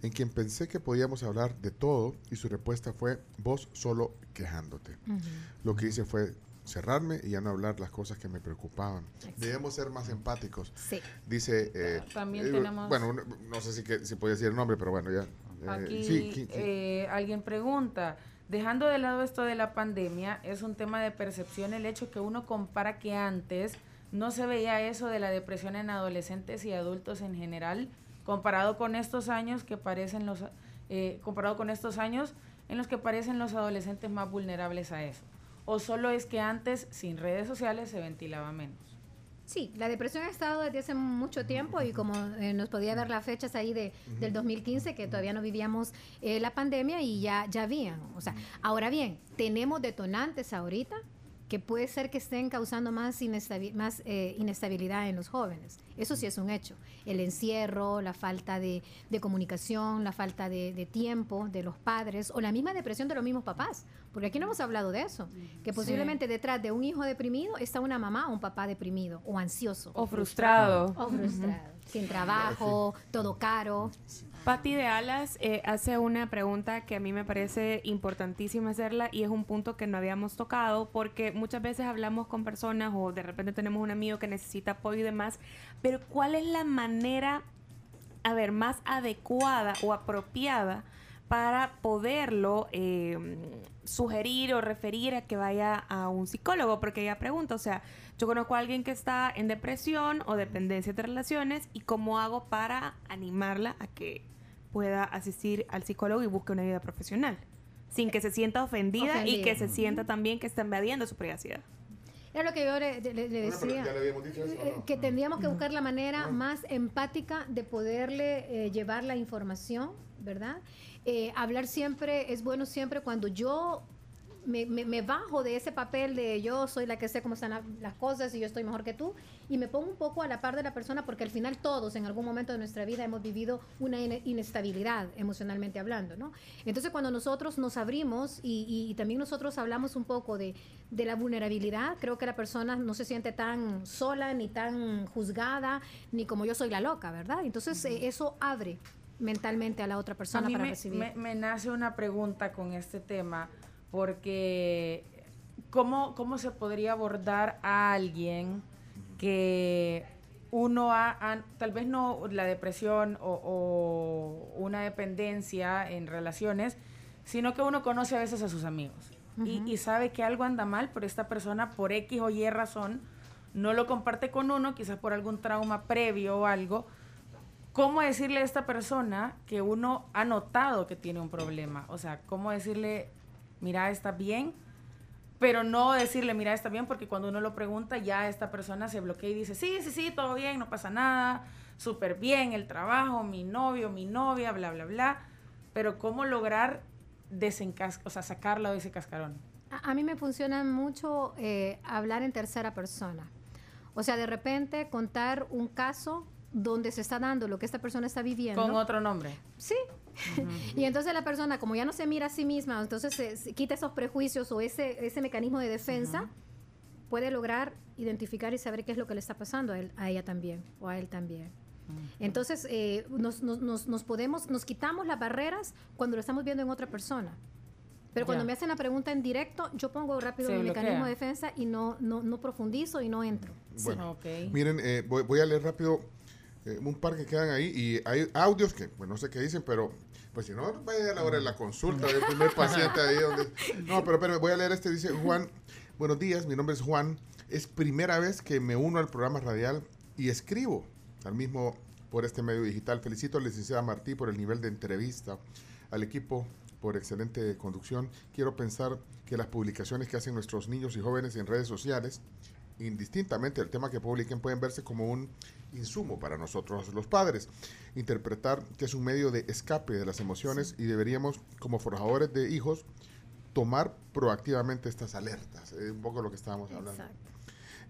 C: en quien pensé que podíamos hablar de todo y su respuesta fue, vos solo quejándote. Lo que hice fue cerrarme y ya no hablar las cosas que me preocupaban. Debemos ser más empáticos.
D: Sí.
C: Dice...
F: También tenemos...
C: Bueno, no, sé si, que, si podía decir el nombre, pero bueno, ya
F: Aquí eh, alguien pregunta, dejando de lado esto de la pandemia, es un tema de percepción el hecho que uno compara que antes no se veía eso de la depresión en adolescentes y adultos en general, comparado con estos años que parecen los, eh, comparado con estos años en los que parecen los adolescentes más vulnerables a eso. O solo es que antes, sin redes sociales, se ventilaba menos.
D: Sí, la depresión ha estado desde hace mucho tiempo y como eh, nos podía ver las fechas ahí de, del 2015, que todavía no vivíamos eh, la pandemia y ya, ya habían. O sea, ahora bien, tenemos detonantes ahorita que puede ser que estén causando más, más eh, inestabilidad en los jóvenes. Eso sí es un hecho. El encierro, la falta de, comunicación, la falta de, tiempo de los padres o la misma depresión de los mismos papás. Porque aquí no hemos hablado de eso. Que posiblemente detrás de un hijo deprimido está una mamá o un papá deprimido o ansioso.
F: O frustrado.
D: O frustrado. Sin trabajo, todo caro.
H: Patti de Alas eh, hace una pregunta que a mí me parece importantísima hacerla y es un punto que no habíamos tocado porque muchas veces hablamos con personas o de repente tenemos un amigo que necesita apoyo y demás, pero ¿cuál es la manera, a ver, más adecuada o apropiada para poderlo em, sugerir o referir a que vaya a un psicólogo? Porque ella pregunta, o sea, yo conozco a alguien que está en depresión o dependencia de relaciones y cómo hago para animarla a que pueda asistir al psicólogo y busque una ayuda profesional, sin que se sienta ofendida, y que se sienta también que está invadiendo su privacidad.
D: Era lo que yo le, decía, que tendríamos que buscar la manera más empática de poderle eh, llevar la información, ¿verdad? Eh, hablar siempre, es bueno siempre cuando yo me, me, bajo de ese papel de yo soy la que sé cómo están las cosas y yo estoy mejor que tú y me pongo un poco a la par de la persona porque al final todos en algún momento de nuestra vida hemos vivido una inestabilidad emocionalmente hablando, ¿no? Entonces cuando nosotros nos abrimos y, y, también nosotros hablamos un poco de, de, la vulnerabilidad, creo que la persona no se siente tan sola ni tan juzgada ni como yo soy la loca, ¿verdad? Entonces eh, eso abre mentalmente a la otra persona para recibir.
F: Me, me nace una pregunta con este tema porque ¿cómo, cómo se podría abordar a alguien que uno ha, tal vez no la depresión o, una dependencia en relaciones, sino que uno conoce a veces a sus amigos y, y, sabe que algo anda mal, pero esta persona por X o Y razón no lo comparte con uno, quizás por algún trauma previo o algo. ¿Cómo decirle a esta persona que uno ha notado que tiene un problema? O sea, ¿cómo decirle, mira, está bien, pero no decirle, mira, está bien, porque cuando uno lo pregunta, ya esta persona se bloquea y dice, sí, sí, sí, todo bien, no pasa nada, súper bien, el trabajo, mi novio, mi novia, bla, bla, bla. Pero ¿cómo lograr desencas o sea, sacarlo de ese cascarón?
D: A, mí me funciona mucho eh, hablar en tercera persona. O sea, de repente contar un caso donde se está dando lo que esta persona está viviendo.
F: Con otro nombre.
D: Sí. <laughs> y entonces la persona, como ya no se mira a sí misma, entonces se, quita esos prejuicios o ese, ese mecanismo de defensa, puede lograr identificar y saber qué es lo que le está pasando a, él, a ella también o a él también. Entonces, eh, nos, nos, nos, podemos, nos quitamos las barreras cuando lo estamos viendo en otra persona. Pero cuando me hacen la pregunta en directo, yo pongo rápido mi mecanismo de defensa y no, no, no profundizo y no entro.
C: Bueno, miren, eh, voy, voy, a leer rápido eh, un par que quedan ahí y hay audios que, pues no sé qué dicen, pero pues si no, vaya a la hora de la consulta del primer paciente ahí donde... No, pero, pero voy a leer este, dice Juan, buenos días, mi nombre es Juan, es primera vez que me uno al programa radial y escribo al mismo por este medio digital. Felicito a la licenciada Martí por el nivel de entrevista, al equipo por excelente conducción. Quiero pensar que las publicaciones que hacen nuestros niños y jóvenes en redes sociales, indistintamente del tema que publiquen, pueden verse como un insumo para nosotros los padres. Interpretar que es un medio de escape de las emociones y deberíamos, como forjadores de hijos, tomar proactivamente estas alertas. Es un poco lo que estábamos hablando.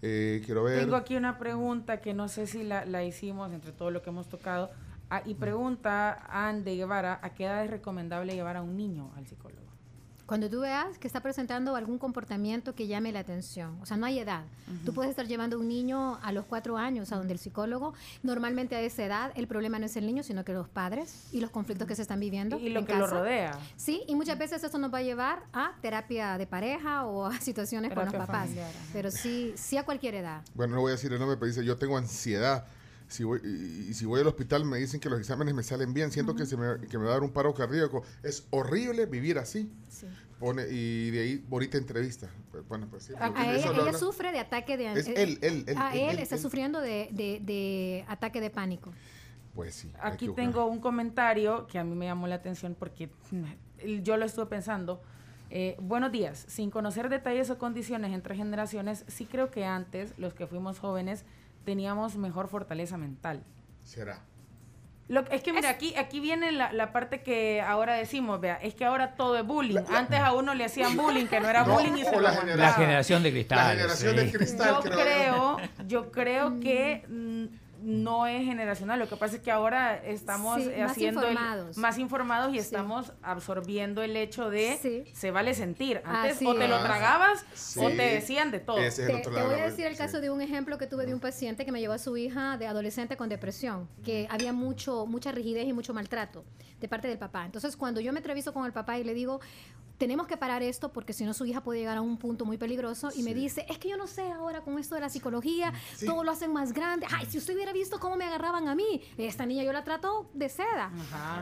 C: Eh, quiero ver.
F: Tengo aquí una pregunta que no sé si la, la hicimos entre todo lo que hemos tocado. Ah, y pregunta a Ande Guevara, ¿a qué edad es recomendable llevar a un niño al psicólogo?
D: Cuando tú veas que está presentando algún comportamiento que llame la atención, o sea, no hay edad. Tú puedes estar llevando a un niño a los cuatro años a donde el psicólogo, normalmente a esa edad el problema no es el niño, sino que los padres y los conflictos que se están viviendo.
F: Y, lo que lo rodea.
D: Sí, y muchas veces eso nos va a llevar a terapia de pareja o a <laughs> situaciones con los papás. Pero sí, sí a cualquier edad.
C: Bueno, no voy a decir el nombre, pero dice, yo tengo ansiedad si voy, y, si voy al hospital me dicen que los exámenes me salen bien, siento que, se me, que me va a dar un paro cardíaco. Es horrible vivir así. Pone, y de ahí, bonita entrevista. Pues, bueno, pues sí.
D: A, ella, sufre de ataque de
C: es él, él, él,
D: A él, está sufriendo de, de, de, ataque de pánico.
C: Pues sí.
F: Aquí tengo un comentario que a mí me llamó la atención porque yo lo estuve pensando. Eh, buenos días. Sin conocer detalles o condiciones entre generaciones, sí creo que antes, los que fuimos jóvenes, teníamos mejor fortaleza mental.
C: Será.
F: Lo, es que mira, aquí, aquí viene la, la, parte que ahora decimos, vea, es que ahora todo es bullying. Antes a uno le hacían bullying, que no era <laughs> bullying y se
E: la, generación, la generación de cristal.
C: La generación de cristal.
F: Yo creo, yo creo que no es generacional. Lo que pasa es que ahora estamos haciendo más informados, más informados y estamos absorbiendo el hecho de se vale sentir. Antes o te lo tragabas o te decían de todo.
D: te, voy a decir el caso de un ejemplo que tuve de un paciente que me llevó a su hija de adolescente con depresión, que había mucho mucha rigidez y mucho maltrato de parte del papá. Entonces, cuando yo me entrevisto con el papá y le digo, tenemos que parar esto porque si no su hija puede llegar a un punto muy peligroso y me dice, es que yo no sé ahora con esto de la psicología, todo lo hacen más grande. Ay, si usted hubiera visto cómo me agarraban a mí, esta niña yo la trato de seda.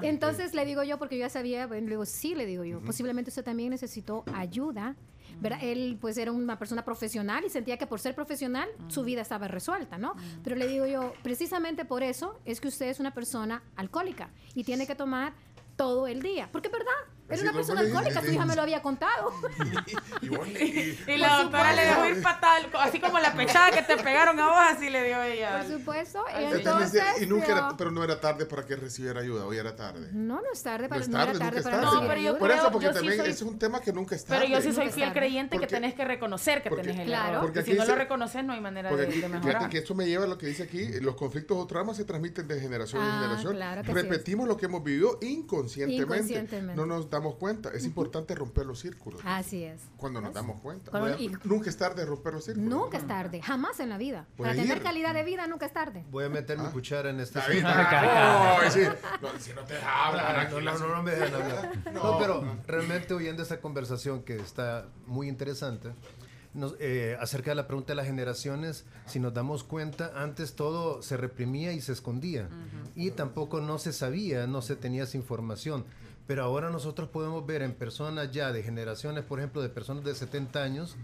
D: Entonces le digo yo, porque yo ya sabía, le digo, sí, le digo yo, posiblemente usted también necesitó ayuda. ¿verdad? Él pues era una persona profesional y sentía que por ser profesional su vida estaba resuelta, ¿no? Pero le digo yo, precisamente por eso es que usted es una persona alcohólica y tiene que tomar todo el día, porque es verdad, era una persona alcohólica, tu hija me lo había contado. <laughs>
F: y, la doctora le dejó ir fatal, así como la pechada que te pegaron a vos, así le dio ella.
D: Por supuesto.
C: Entonces, y nunca era, pero no era tarde para que recibiera ayuda, hoy era tarde.
D: No, no es tarde para no, es tarde, no era tarde
C: para No, pero yo Por eso, porque también es un tema que nunca es tarde.
F: Pero yo sí soy fiel creyente que tenés que reconocer que tenés el claro. error. Porque si no lo reconoces, no hay manera de, mejorar. Fíjate
C: que esto me lleva a lo que dice aquí, los conflictos o traumas se transmiten de generación en ah, generación. Repetimos lo que hemos vivido inconscientemente. No nos damos cuenta. Es importante romper los círculos.
D: Así es.
C: Cuando nos damos cuenta. nunca es tarde romper los círculos.
D: Nunca es tarde, jamás en la vida. Para tener calidad de vida nunca es tarde.
G: Voy a meter mi ah. cuchara en esta
C: no, si, no, te hablan.
G: No, no, no, me dejan hablar. <laughs> No, pero realmente oyendo esta conversación que está muy interesante, nos, eh, acerca de la pregunta de las generaciones, si nos damos cuenta, antes todo se reprimía y se escondía. Y tampoco no se sabía, no se tenía esa información. Pero ahora nosotros podemos ver en personas ya de generaciones, por ejemplo, de personas de 70 años,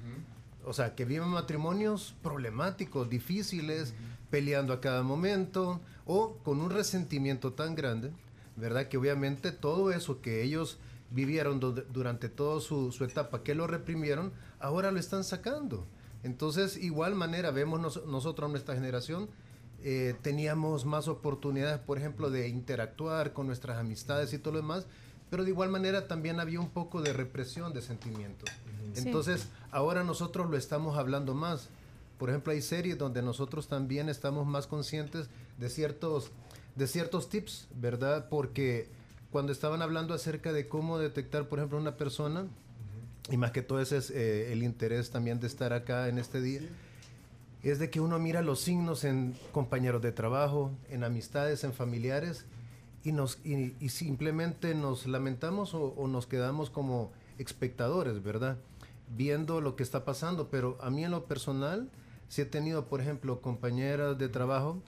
G: o sea, que viven matrimonios problemáticos, difíciles, peleando a cada momento, o con un resentimiento tan grande, ¿verdad? Que obviamente todo eso que ellos vivieron durante toda su, etapa, que lo reprimieron, ahora lo están sacando. Entonces, igual manera, vemos nosotros, nuestra generación, eh, teníamos más oportunidades, por ejemplo, de interactuar con nuestras amistades y todo lo demás, pero de igual manera también había un poco de represión de sentimientos. Entonces, ahora nosotros lo estamos hablando más. Por ejemplo, hay series donde nosotros también estamos más conscientes de ciertos, de ciertos tips, ¿verdad? Porque cuando estaban hablando acerca de cómo detectar, por ejemplo, una persona, y más que todo ese es eh, el interés también de estar acá en este día, es de que uno mira los signos en compañeros de trabajo, en amistades, en familiares, y, nos, y, simplemente nos lamentamos o, nos quedamos como espectadores, ¿verdad? Viendo lo que está pasando, pero a mí en lo personal, si he tenido, por ejemplo, compañeras de trabajo,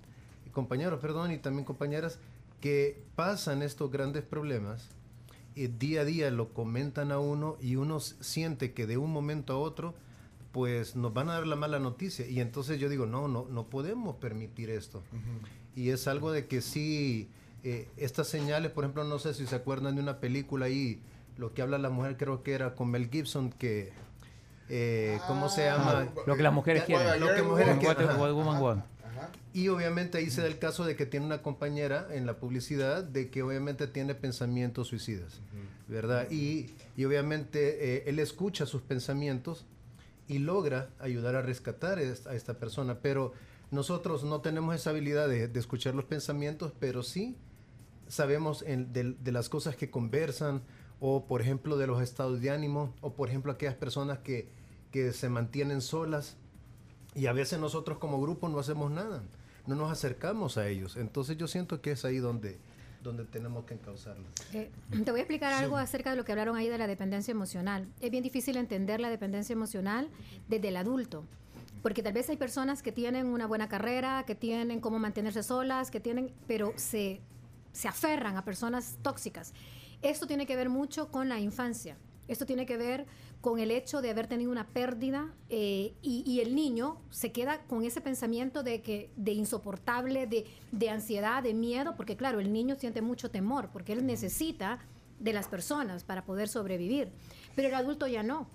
G: compañeros, perdón, y también compañeras que pasan estos grandes problemas y día a día lo comentan a uno y uno siente que de un momento a otro pues nos van a dar la mala noticia. Y entonces yo digo no no no podemos permitir esto y es algo de que sí eh, estas señales, por ejemplo, no sé si se acuerdan de una película ahí, lo que habla la mujer creo que era con Mel Gibson, que, eh, ¿cómo se llama?
E: lo que las mujeres quieren. Lo que mujeres quieren.
G: Y obviamente ahí se da el caso de que tiene una compañera en la publicidad de que obviamente tiene pensamientos suicidas, ¿verdad? Y, y obviamente eh, él escucha sus pensamientos y logra ayudar a rescatar a esta persona, pero nosotros no tenemos esa habilidad de, de escuchar los pensamientos, pero sí sabemos de, las cosas que conversan o por ejemplo de los estados de ánimo o por ejemplo aquellas personas que, que se mantienen solas y a veces nosotros como grupo no hacemos nada, no nos acercamos a ellos. Entonces yo siento que es ahí donde, donde tenemos que encauzarlos.
D: Eh, te voy a explicar algo acerca de lo que hablaron ahí de la dependencia emocional. Es bien difícil entender la dependencia emocional desde el adulto. Porque tal vez hay personas que tienen una buena carrera, que tienen cómo mantenerse solas, que tienen, pero se se aferran a personas tóxicas. Esto tiene que ver mucho con la infancia. Esto tiene que ver con el hecho de haber tenido una pérdida eh, y, el niño se queda con ese pensamiento de que de insoportable, de, de, ansiedad, de miedo, porque claro, el niño siente mucho temor, porque él necesita de las personas para poder sobrevivir. Pero el adulto ya no.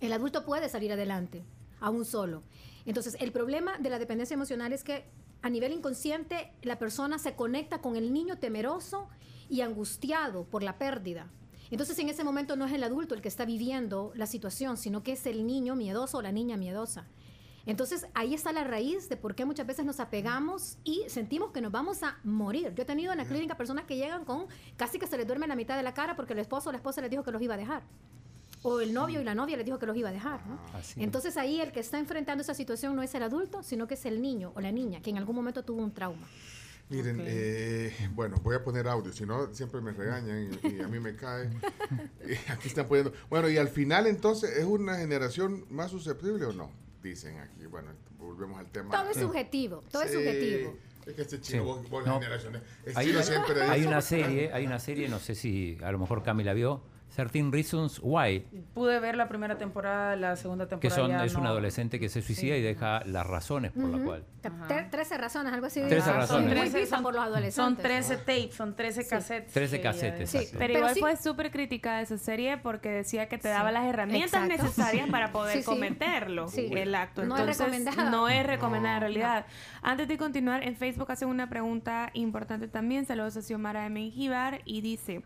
D: El adulto puede salir adelante. a un solo. Entonces, el problema de la dependencia emocional es que a nivel inconsciente la persona se conecta con el niño temeroso y angustiado por la pérdida. Entonces en ese momento no es el adulto el que está viviendo la situación, sino que es el niño miedoso o la niña miedosa. Entonces ahí está la raíz de por qué muchas veces nos apegamos y sentimos que nos vamos a morir. Yo he tenido en la clínica personas que llegan con casi que se les duerme la mitad de la cara porque el esposo o la esposa les dijo que los iba a dejar. O el novio y la novia les dijo que los iba a dejar. Entonces ahí el que está enfrentando esa situación no es el adulto, sino que es el niño o la niña que en algún momento tuvo un trauma.
C: Miren, eh, bueno, voy a poner audio, si no siempre me regañan y, a mí me cae. <laughs> aquí están poniendo. Bueno, y al final entonces, ¿es una generación más susceptible o no? Dicen aquí. Bueno, volvemos al tema.
D: Todo es subjetivo, todo es subjetivo.
C: Es que este chino, vos, vos no. generaciones.
E: Hay, hay una serie, hay una serie, no sé si a lo mejor Camila vio, 13 Reasons Why.
F: Pude ver la primera temporada, la segunda temporada.
E: Que son, es un adolescente que se suicida y deja las razones por las cuales.
D: 13 razones, algo así.
E: 13 razones.
F: Son, por los adolescentes. Son 13 tapes, son 13 cassettes.
E: 13 cassettes,
H: sí, Pero, igual fue súper crítica esa serie porque decía que te daba las herramientas necesarias para <laughs> poder cometerlo, el acto.
D: No es recomendado.
H: No es recomendado en realidad. Antes de continuar, en Facebook hacen una pregunta importante también. Saludos a Xiomara de Menjivar y dice...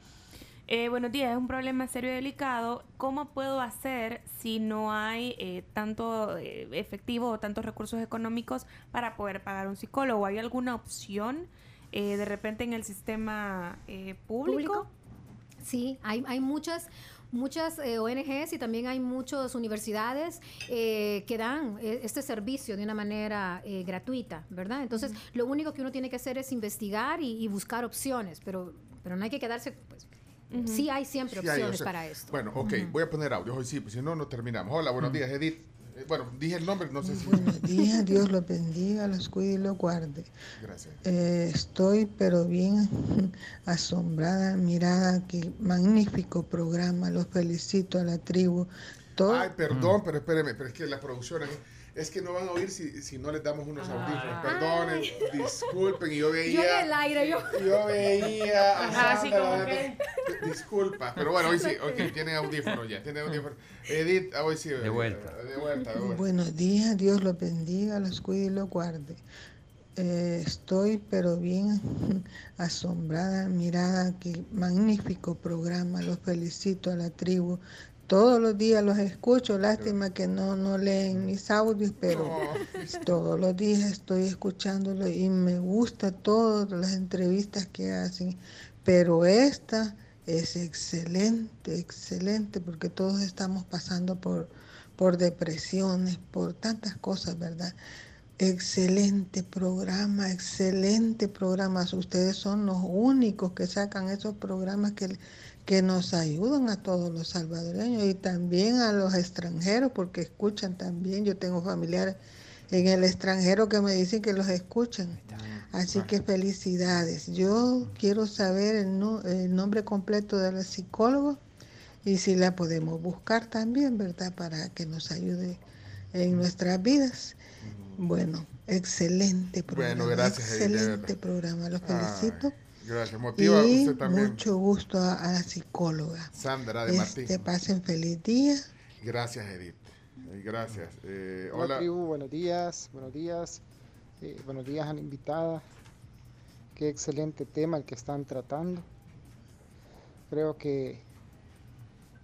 H: Eh, buenos días, es un problema serio y delicado. ¿Cómo puedo hacer si no hay eh, tanto eh, efectivo o tantos recursos económicos para poder pagar un psicólogo? ¿Hay alguna opción de repente en el sistema público?
D: Sí, hay, hay muchas muchas ONGs y también hay muchas universidades que dan este servicio de una manera gratuita, ¿verdad? Entonces, lo único que uno tiene que hacer es investigar y, buscar opciones, pero, pero no hay que quedarse pues, Sí hay siempre opciones para esto.
C: Bueno, ok, voy a poner audio hoy sí, pues si no, no terminamos. Hola, buenos días, Edith. Eh, bueno, dije el nombre, no sé si...
I: Buenos días, Dios los bendiga, los cuide y los guarde.
C: Gracias.
I: Eh, estoy pero bien <laughs> asombrada, mirada, qué magnífico programa, los felicito a la tribu.
C: Ay, perdón, pero espéreme, pero es que la producción... Es que no van a oír si, si no les damos unos audífonos. Perdonen, disculpen. Y yo veía.
D: Yo en el aire, yo.
C: Yo veía. Ajá, así como que. Disculpa. Pero bueno, hoy sí. Ok, <laughs> tienen audífonos ya. Tienen audífonos. Edith, hoy sí.
E: De vuelta.
C: De vuelta, de vuelta.
I: Buenos días. Dios los bendiga, los cuide y los guarde. Eh, estoy pero bien <laughs> asombrada, mirada, qué magnífico programa, los felicito a la tribu, todos los días los escucho, lástima que no, no leen mis audios, pero todos los días estoy escuchándolo y me gusta todas las entrevistas que hacen, pero esta es excelente, excelente, porque todos estamos pasando por, por depresiones, por tantas cosas, ¿verdad? Excelente programa, excelente programa. Ustedes son los únicos que sacan esos programas que que nos ayudan a todos los salvadoreños y también a los extranjeros, porque escuchan también. Yo tengo familiares en el extranjero que me dicen que los escuchan. Así que felicidades. Yo quiero saber el, nombre completo de la psicóloga y si la podemos buscar también, ¿verdad? Para que nos ayude en nuestras vidas. Bueno, excelente programa.
C: Bueno, gracias.
I: Excelente programa. Los felicito.
C: Gracias. Motiva y usted también.
I: Mucho gusto a, la psicóloga.
C: Sandra de Martín.
I: Que pasen feliz día.
C: Gracias, Edith. Eh, gracias. Eh,
J: hola. tribu, buenos días. Buenos días. Eh, buenos días a la invitada. Qué excelente tema el que están tratando. Creo que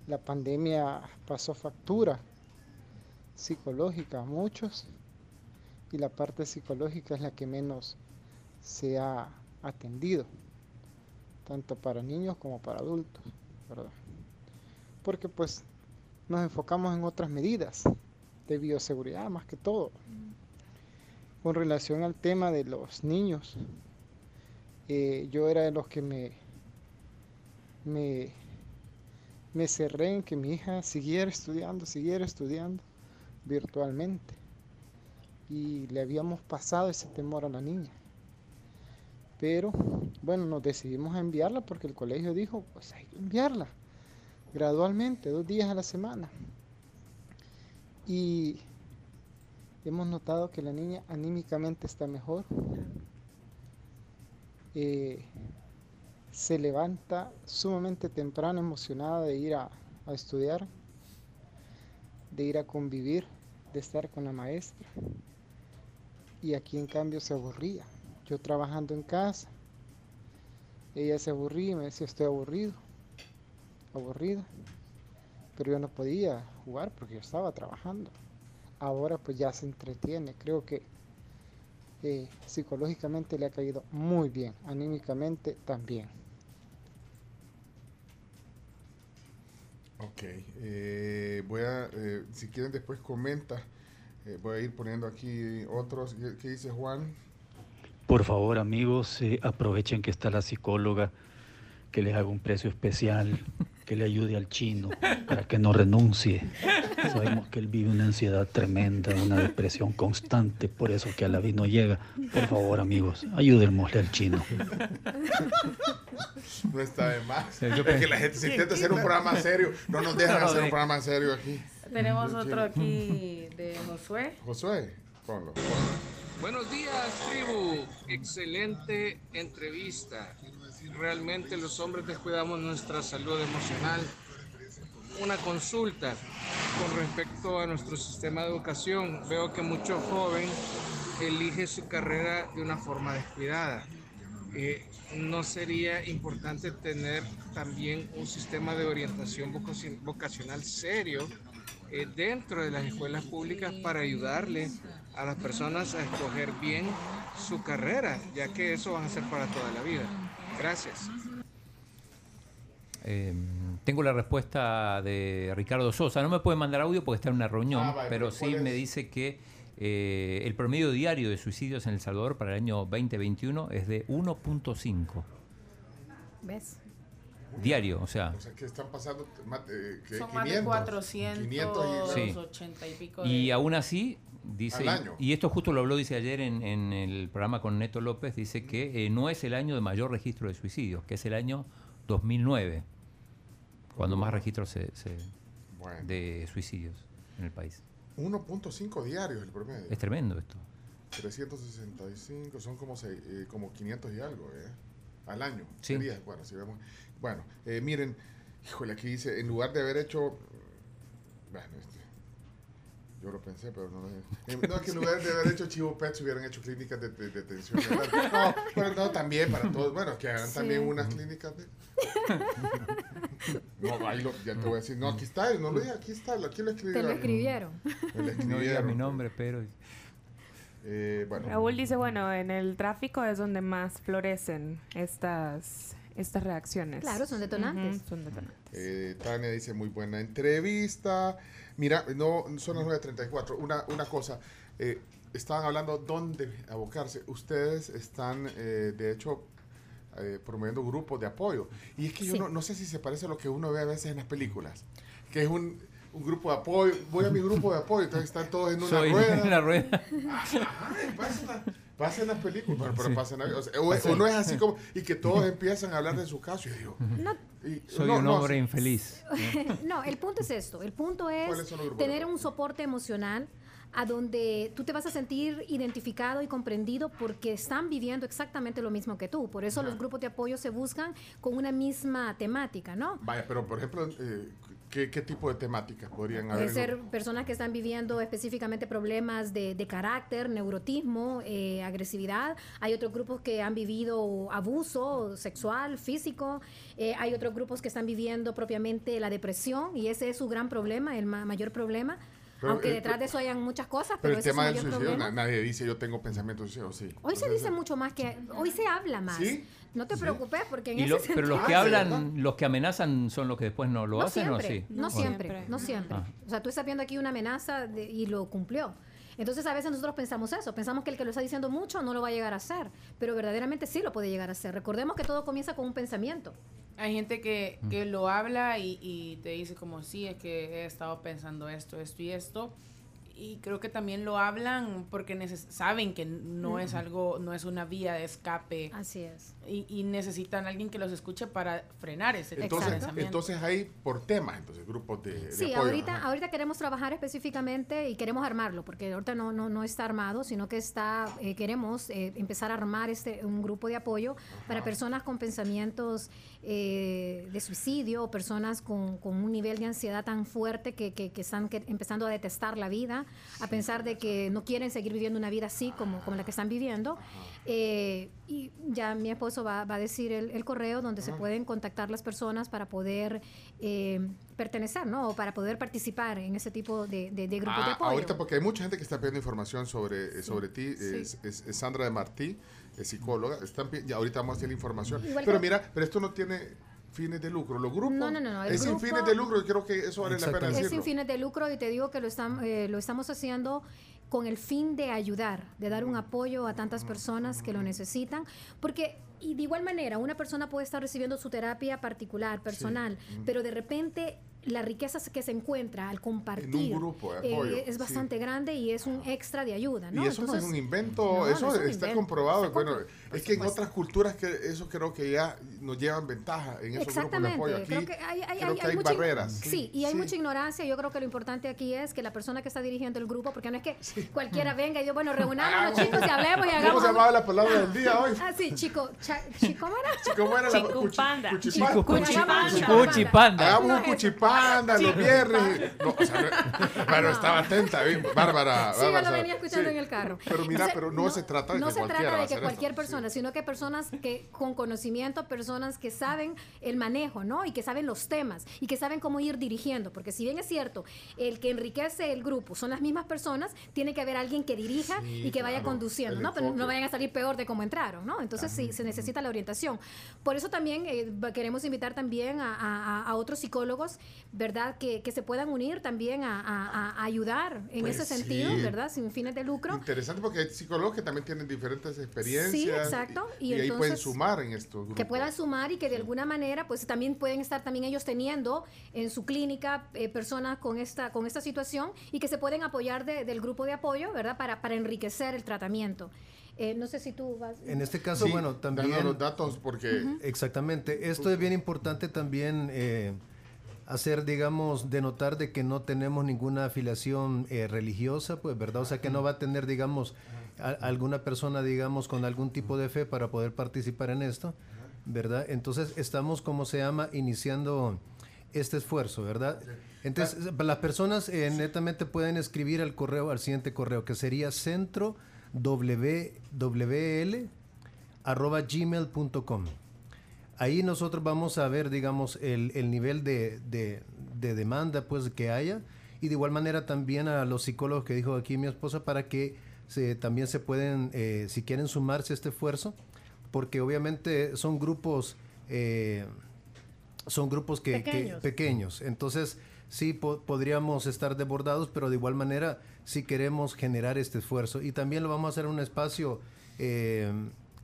J: la pandemia pasó factura psicológica a muchos y la parte psicológica es la que menos se ha atendido tanto para niños como para adultos. Porque pues nos enfocamos en otras medidas de bioseguridad más que todo. Con relación al tema de los niños, eh, yo era de los que me, me, me cerré en que mi hija siguiera estudiando, siguiera estudiando virtualmente. Y le habíamos pasado ese temor a la niña. Pero bueno, nos decidimos a enviarla porque el colegio dijo, pues hay que enviarla gradualmente, dos días a la semana. Y hemos notado que la niña anímicamente está mejor. Eh, se levanta sumamente temprano, emocionada de ir a, a estudiar, de ir a convivir de estar con la maestra. Y aquí en cambio se aburría. Yo trabajando en casa, ella se aburría y me decía, estoy aburrido, aburrida. Pero yo no podía jugar porque yo estaba trabajando. Ahora pues ya se entretiene. Creo que eh, psicológicamente le ha caído muy bien, anímicamente también.
C: Ok, eh, voy a, eh, si quieren después comenta, voy a ir poniendo aquí otros. ¿Qué, qué dice Juan?
K: Por favor, amigos, eh, aprovechen que está la psicóloga, que les haga un precio especial, que le ayude al chino para que no renuncie. Sabemos que él vive una ansiedad tremenda, una depresión constante, por eso que a la vida no llega. Por favor, amigos, ayúdenmosle al chino.
C: No está de más.
E: yo
C: es que la gente se intenta hacer un programa serio. No nos dejan hacer un programa serio aquí.
F: Tenemos
C: Sí.
F: otro aquí de Josué.
C: Josué, ponlo.
L: Buenos días, tribu. Excelente entrevista. Realmente los hombres descuidamos nuestra salud emocional. Una consulta con respecto a nuestro sistema de educación. Veo que mucho joven elige su carrera de una forma descuidada. Eh, ¿No sería importante tener también un sistema de orientación vocaci- vocacional serio eh, dentro de las escuelas públicas para ayudarle a las personas a escoger bien su carrera, ya que eso van a ser para toda la vida. Gracias.
E: Eh, tengo la respuesta de Ricardo Sosa. No me puede mandar audio porque está en una reunión,
C: Ah, vale,
E: pero sí
C: ¿cuál
E: me dice que eh, el promedio diario de suicidios en El Salvador para el año 2021 es de 1.5.
D: ¿Ves?
E: Diario, o sea.
C: O sea, que están pasando más, eh, que
F: Son
C: 500,
F: más de 400
C: 500 y-
E: Sí.
F: y pico
E: Y aún así, dice,
C: Al año.
E: y esto justo lo habló, dice ayer en, en el programa con Neto López, dice que eh, no es el año de mayor registro de suicidios, que es el año 2009, cuando más registros se, se-
C: Bueno,
E: de suicidios en el país.
C: 1.5 diarios el promedio.
E: Es tremendo esto.
C: 365, son como, seis- eh, como 500 y algo, ¿eh? Al año.
E: Sí.
C: Sería, bueno, si vemos. Bueno, eh, miren, híjole, aquí dice, en lugar de haber hecho. Bueno, este, yo lo pensé, pero no lo eh, No, que en <laughs> lugar de haber hecho Chivo Pets hubieran hecho clínicas de, de, de detención. No, pero no, también para todos. Bueno, que hagan
D: Sí.
C: también unas clínicas de. <laughs> No, ahí lo, ya te voy a decir. No, aquí está, no lo dije, aquí está, aquí lo escribí.
D: Te lo escribieron.
E: No diga
C: escribieron.
E: mi nombre, pero...
C: Eh, bueno.
H: Raúl dice, bueno, en el tráfico es donde más florecen estas, estas reacciones.
D: Claro, son detonantes.
H: Son detonantes.
C: Eh, Tania dice muy buena entrevista. Mira, no son las 9.34. Una, una cosa, eh, estaban hablando dónde abocarse. Ustedes están, eh, de hecho, eh, promoviendo grupos de apoyo. Y es que yo no, no sé si se parece a lo que uno ve a veces en las películas, que es un, un grupo de apoyo. Voy a mi grupo de apoyo, entonces están todos en una
E: Soy
C: rueda.
E: en la rueda.
C: Pasen las- pasen las películas, pero, pero
E: Sí.
C: pasen o, sea, o no es así como, y que todos empiezan a hablar de su caso. Y yo digo,
D: No,
C: y-
E: Soy
C: no,
E: un hombre infeliz. <laughs>
D: no, el punto es esto. El punto
C: ¿Cuáles
D: es tener un soporte emocional a donde tú te vas a sentir identificado y comprendido porque están viviendo exactamente lo mismo que tú. Por eso
C: Ajá.
D: los grupos de apoyo se buscan con una misma temática, ¿no?
C: Vaya, pero por ejemplo, eh, ¿qué, qué tipo de temáticas podrían
D: Puede
C: haber?
D: ser personas que están viviendo específicamente problemas de, de carácter, neurotismo, eh, agresividad. Hay otros grupos que han vivido abuso sexual, físico. Eh, hay otros grupos que están viviendo propiamente la depresión y ese es su gran problema, el ma- mayor problema.
C: Pero,
D: Aunque
C: eh,
D: detrás de eso hayan muchas cosas,
C: Pero
D: pero,
C: el tema del suicidio,
D: problema.
C: nadie dice yo tengo pensamientos suicidios, sí.
D: Hoy se dice mucho más que... Hoy se habla más.
C: ¿Sí?
D: No te preocupes porque en
E: Y
D: ese
E: lo-
D: sentido...
E: pero los que
C: Ah,
E: hablan, los que amenazan son los que después no lo
D: no
E: hacen
D: siempre,
E: o sí.
D: No siempre,
H: siempre.
D: no siempre.
E: Ah.
D: O sea, tú estás viendo aquí una amenaza de- y lo cumplió. Entonces a veces nosotros pensamos eso, pensamos que el que lo está diciendo mucho no lo va a llegar a hacer, pero verdaderamente sí lo puede llegar a hacer. Recordemos que todo comienza con un pensamiento.
F: Hay gente que, que lo habla y, y te dice como, sí, es que he estado pensando esto, esto y esto. Y creo que también lo hablan porque neces- saben que no es algo, no es una vía de escape
D: Así es.
F: y, y necesitan a alguien que los escuche para frenar ese
C: Entonces,
F: pensamiento.
C: entonces hay por temas, entonces grupos de, de
D: Sí,
C: apoyo.
D: ahorita,
C: ajá.
D: ahorita queremos trabajar específicamente y queremos armarlo, porque ahorita no, no, no está armado, sino que está, eh, queremos eh, empezar a armar este, un grupo de apoyo para personas con pensamientos eh, de suicidio, o personas con, con un nivel de ansiedad tan fuerte que, que, que están que- empezando a detestar la vida a pensar de que no quieren seguir viviendo una vida así como, como la que están viviendo. Eh, y ya mi esposo va, va a decir el, el correo donde se pueden contactar las personas para poder eh, pertenecer, ¿no? O para poder participar en ese tipo de, de, de grupos de
C: Ah,
D: apoyo.
C: ahorita, porque hay mucha gente que está pidiendo información sobre, sobre ti.
D: Sí.
C: Es, es- es Sandra de Martí, es psicóloga. Están, ya ahorita vamos a hacer la información.
D: Igual
C: pero
D: que-
C: mira, pero esto no tiene fines de lucro. Los grupos
D: No, no, no,
C: es sin
D: grupo-
C: fines de lucro y creo que eso vale la pena
D: Es
C: decirlo.
D: sin fines de lucro y te digo que lo, estam- eh, lo estamos haciendo con el fin de ayudar, de dar un apoyo a tantas personas que lo necesitan, porque y de igual manera una persona puede estar recibiendo su terapia particular, personal, pero de repente la riqueza que se encuentra al compartir
C: grupo de
D: eh,
C: apoyo,
D: es
C: sí.
D: bastante grande y es un extra de ayuda, ¿no?
C: Y eso no es
D: Entonces,
C: un invento,
D: no, no
C: eso
D: es un
C: está
D: invento,
C: comprobado.
D: está
C: bueno, es que en
D: supuesto.
C: otras culturas que eso creo que ya nos llevan ventaja en esos grupos de
D: Exactamente,
C: apoyo. Aquí
D: creo que hay, hay-
C: creo
D: hay-
C: que
D: hay
C: barreras.
D: Sí, y hay mucha ignorancia. Yo creo que lo importante aquí es que la persona que está dirigiendo el grupo, porque no es que cualquiera venga y diga, bueno, reunámonos chicos y hablemos y hagamos...
C: Ah, ¿Cómo se llamaba la palabra del día hoy?
D: Ah, sí, chico, cha- chi- ¿cómo era?
C: ¿Cómo era
E: Chico,
C: cuchipanda?
E: cuchi- cuchipanda.
C: Hagamos un cuchipanda los viernes. No, o sea, no- pero estaba atenta. Bárbara.
D: Sí, yo
C: Bárbara,
D: lo venía escuchando
C: sí.
D: en el carro.
C: Pero mira, pero no, se trata de
D: no
C: que
D: se
C: cualquiera
D: trata de que cualquier
C: esto.
D: persona, sino que personas que con conocimiento, personas que saben el manejo, ¿no? Y que saben los temas y que saben cómo ir dirigiendo, porque si bien es cierto, el que enriquece el grupo son las mismas personas, tiene que haber alguien que dirija
C: Sí,
D: y que vaya
C: claro,
D: conduciendo, ¿no? Pero no vayan a salir peor de cómo entraron, ¿no? Entonces sí, se necesita la orientación. Por eso también eh, queremos invitar también a, a- a otros psicólogos, ¿verdad? Que, que se puedan unir también a, a- a ayudar en
C: Pues
D: ese sentido,
C: sí.
D: ¿verdad? Sin fines de lucro.
C: Interesante porque hay psicólogos que también tienen diferentes experiencias.
D: Sí, exacto.
C: Y,
D: Y
C: y ahí pueden
D: entonces,
C: sumar en estos grupos.
D: que puedan sumar y que de alguna manera pues también pueden estar también ellos teniendo en su clínica eh, personas con esta con esta situación y que se pueden apoyar de- del grupo de apoyo verdad para, para enriquecer el tratamiento Eh, no sé si tú vas
G: En este caso,
C: Sí,
G: bueno, también...
C: dando los datos porque...
G: Exactamente. Esto es bien importante también eh, hacer, digamos, denotar de que no tenemos ninguna afiliación eh, religiosa, pues, ¿verdad? O sea, que no va a tener, digamos, a- alguna persona, digamos, con algún tipo de fe para poder participar en esto, ¿verdad? Entonces, estamos, como se llama, iniciando este esfuerzo, ¿verdad? Entonces, las personas eh, netamente pueden escribir al correo, al siguiente correo, que sería centro wwl arroba gmail.com. Ahí nosotros vamos a ver, digamos, el, el nivel de, de- de demanda pues que haya y de igual manera también a los psicólogos que dijo aquí mi esposa para que se, también se pueden, eh, si quieren sumarse a este esfuerzo, porque obviamente son grupos, eh, son grupos que, que-
F: Pequeños.
G: pequeños. Entonces, sí po- podríamos estar desbordados, pero de igual manera sí queremos generar este esfuerzo. Y también lo vamos a hacer en un espacio, eh,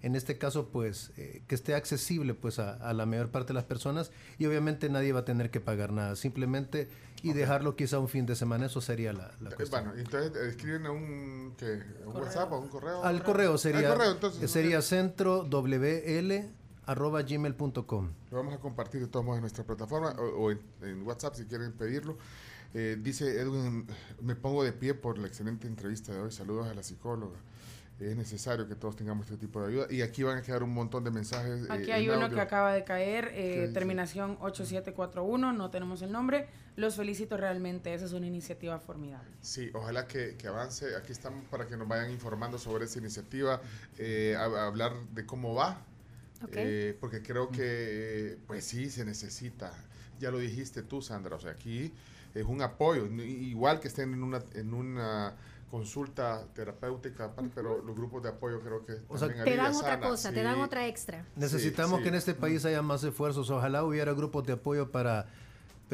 G: en este caso, pues, eh, que esté accesible pues a, a la mayor parte de las personas. Y obviamente nadie va a tener que pagar nada. Simplemente, y dejarlo quizá un fin de semana, eso sería la, la
C: Eh,
G: cuestión.
C: Bueno, entonces eh, escriben a un, ¿qué? ¿A un WhatsApp o a un correo.
G: Al correo sería,
C: Al correo, entonces,
G: sería centro wl arroba gmail.com.
C: Lo vamos a compartir de todos modos en nuestra plataforma o, o en, en WhatsApp si quieren pedirlo. Eh, dice Edwin, me pongo de pie por la excelente entrevista de hoy. Saludos a la psicóloga. Es necesario que todos tengamos este tipo de ayuda. Y aquí van a quedar un montón de mensajes. eh,
F: Aquí
C: en
F: hay uno
C: audio.
F: que acaba de caer, eh, terminación 8741, no tenemos el nombre. Los felicito realmente, esa es una iniciativa formidable.
C: Sí, ojalá que, que avance. Aquí estamos para que nos vayan informando sobre esa iniciativa, eh, a, a hablar de cómo va, eh, porque creo que, pues sí, se necesita. Ya lo dijiste tú, Sandra, o sea, aquí es un apoyo, igual que estén en una, en una consulta terapéutica, pero los grupos de apoyo creo que
G: O sea,
C: también
D: te dan otra
C: sana,
D: cosa te dan otra extra
G: Necesitamos
C: sí.
G: que en este país haya más esfuerzos. Ojalá hubiera grupos de apoyo para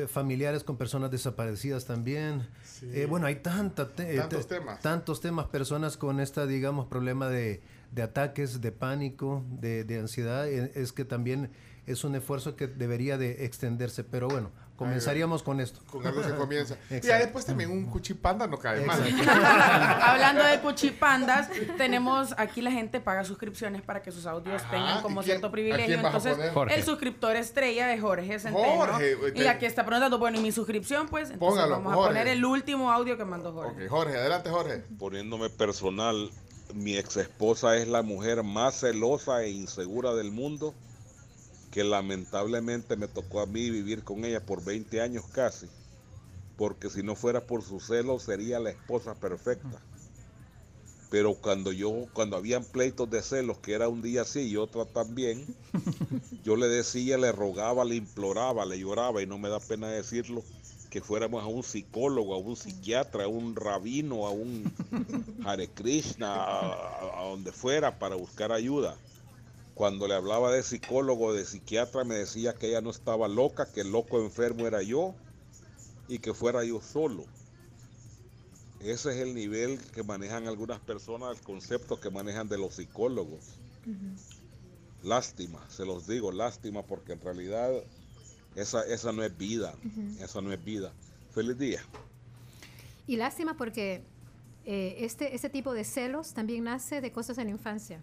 G: familiares con personas desaparecidas también.
C: Sí.
G: Eh, bueno, hay tanta te-
C: Tantos
G: te-
C: temas.
G: tantos temas, personas con esta, digamos, problema de, de ataques, de pánico, de, de ansiedad. eh, Es que también es un esfuerzo que debería de extenderse. Pero bueno, comenzaríamos con esto.
C: Con algo se comienza. <laughs> y ya después también un cuchipanda no cae mal. <laughs>
F: Hablando de cuchipandas, <laughs> tenemos aquí la gente paga suscripciones para que sus audios
C: Ajá,
F: tengan
C: ¿y
F: como
C: quién-
F: cierto
C: a
F: privilegio.
C: quién vas a
F: Entonces, el suscriptor estrella de Jorge Centeno.
C: Jorge,
F: y
C: te-
F: aquí está preguntando, bueno, ¿y mi suscripción? Pues entonces
C: Póngalo,
F: vamos a
C: Jorge.
F: poner el último audio que mandó Jorge.
C: Ok, Jorge, adelante, Jorge.
M: Poniéndome personal, mi ex esposa es la mujer más celosa e insegura del mundo, que lamentablemente me tocó a mí vivir con ella por 20 años casi. porque si no fuera por su celo sería la esposa perfecta. Pero cuando yo, cuando habían pleitos de celos, que era un día sí y otro también, <laughs> yo le decía, le rogaba, le imploraba, le lloraba, y no me da pena decirlo, que fuéramos a un psicólogo, a un psiquiatra, a un rabino, a un Hare Krishna, a, a donde fuera para buscar ayuda. Cuando le hablaba de psicólogo, de psiquiatra, me decía que ella no estaba loca, que el loco enfermo era yo y que fuera yo solo. Ese es el nivel que manejan algunas personas, el concepto que manejan de los psicólogos. Lástima, se los digo, lástima, porque en realidad esa, esa no es vida, esa no es vida. Feliz día.
D: Y lástima porque eh, este, este tipo de celos también nace de cosas en la infancia,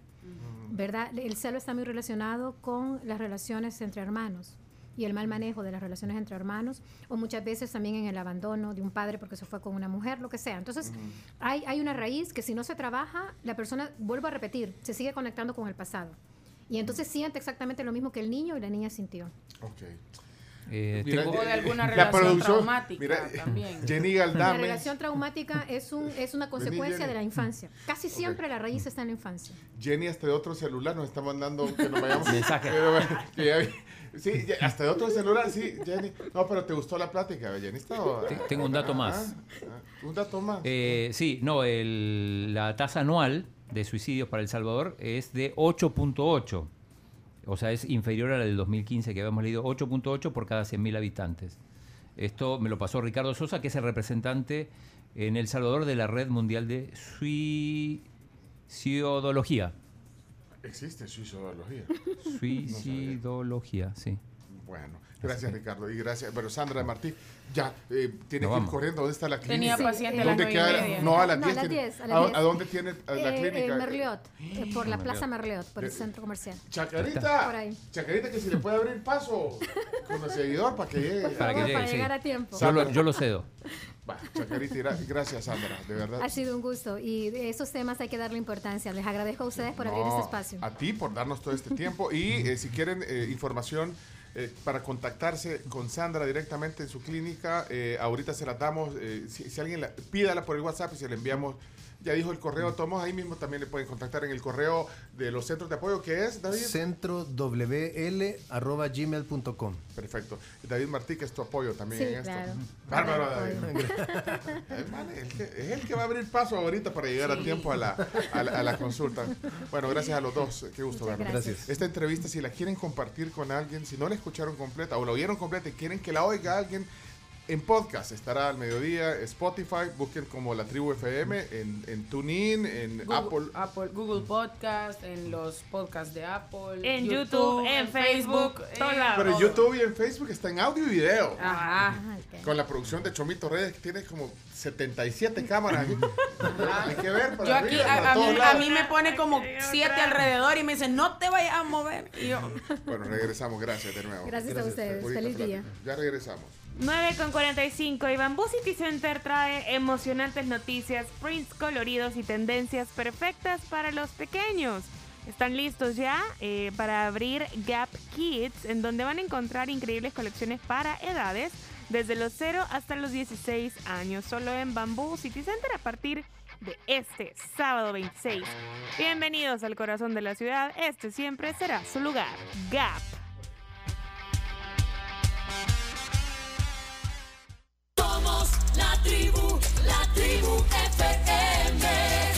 D: ¿verdad? El celo está muy relacionado con las relaciones entre hermanos y el mal manejo de las relaciones entre hermanos, o muchas veces también en el abandono de un padre porque se fue con una mujer, lo que sea. Entonces, hay, hay una raíz que si no se trabaja, la persona, vuelvo a repetir, se sigue conectando con el pasado. Y entonces siente exactamente lo mismo que el niño y la niña sintió.
C: Ok.
E: Eh,
C: Mira,
E: tengo-
F: O de alguna
C: la
F: relación
C: producción-
F: traumática
C: mira,
F: también. <laughs>
C: Jenny
D: La
C: Galdames.
D: relación traumática es, un, es una consecuencia
C: Jenny.
D: de la infancia. Casi siempre la raíz está en la infancia.
C: Jenny hasta de otro celular nos está mandando que nos vayamos.
E: Mensaje.
C: Sí, hasta de otro celular, sí, Jenny. No, pero ¿te gustó la plática, Jenny? Estaba-
E: tengo un dato
C: Ah,
E: más.
C: ah, un dato más.
E: Eh, sí, no, el- la tasa anual de suicidios para El Salvador es de 8.8. O sea, es inferior a la del 2015 que habíamos leído, 8.8 por cada 100.000 habitantes. Esto me lo pasó Ricardo Sosa, que es el representante en El Salvador de la Red Mundial de Suicidología.
C: Existe suicidología.
E: Suicidología, sí.
C: Bueno, gracias Ricardo y gracias. Pero Sandra Martí, ya, eh, tiene
E: Nos
C: que ir corriendo. ¿Dónde está la clínica?
F: Tenía paciente a
D: eh,
F: las
C: ¿Dónde queda? No, a las
D: No,
C: 10.
D: a las
C: tiene-
D: 10, a las
C: ¿A,
D: 10.
C: a dónde tiene eh, la
D: Eh,
C: clínica?
D: en Merliot, eh, por la
E: Merliot.
D: Plaza Merliot, por el
C: Eh,
D: centro comercial.
C: Chacarita,
D: Por ahí.
C: Chacarita que si le puede abrir paso con el seguidor para que llegue.
D: Por
E: Para que
D: favor,
E: llegue,
D: para
E: sí.
D: llegar a tiempo.
E: Yo lo, yo lo cedo.
C: Va, Chacarita, gra- gracias Sandra, de verdad.
D: Ha sido un gusto y de esos temas hay que darle importancia. Les agradezco a ustedes por abrir
C: No,
D: este espacio.
C: A ti por darnos todo este tiempo y eh, si quieren eh, información eh, para contactarse con Sandra directamente en su clínica, eh, ahorita se la damos. eh, si, si alguien la, pídala por el WhatsApp y se la enviamos. Ya dijo el correo, tomos ahí mismo también le pueden contactar en el correo de los centros de apoyo que es David.
G: centrowl.gmail.com.
C: Perfecto. David Martí, que es tu apoyo también
D: Sí,
C: en esto.
D: claro.
C: Bárbaro. David. Es, <laughs> el que- es el que va a abrir paso ahorita para llegar a tiempo a la, a, la, a la consulta. Bueno, gracias a los dos. Qué gusto verlos.
D: gracias.
C: Esta entrevista, si la quieren compartir con alguien, si no la escucharon completa o la oyeron completa y quieren que la oiga alguien, en podcast estará al mediodía, Spotify, busquen como la tribu FM, en, en TuneIn, en
F: Google,
C: Apple.
F: Apple, Google Podcast, en los podcasts de Apple,
H: En YouTube, en Facebook, todos lados.
C: Pero en YouTube y en Facebook está en audio y video.
F: Ajá.
D: Ok.
C: Con la producción de Chomito Redes, que tiene como 77 cámaras. <laughs> Hay que ver para
F: Yo aquí,
C: arriba, para
F: a, a mí, a
C: lados.
F: mí me pone como siete alrededor y me dicen, no te vayas a mover. Y yo,
C: Bueno, regresamos. Gracias de nuevo.
D: Gracias a ustedes. Feliz día.
C: Ya regresamos.
H: 9 con 45 y Bamboo City Center trae emocionantes noticias, prints coloridos y tendencias perfectas para los pequeños. Están listos ya eh, para abrir Gap Kids, en donde van a encontrar increíbles colecciones para edades, desde los 0 hasta los 16 años, solo en Bamboo City Center a partir de este sábado 26. Bienvenidos al corazón de la ciudad, este siempre será su lugar, Gap. La tribu, la tribu FM.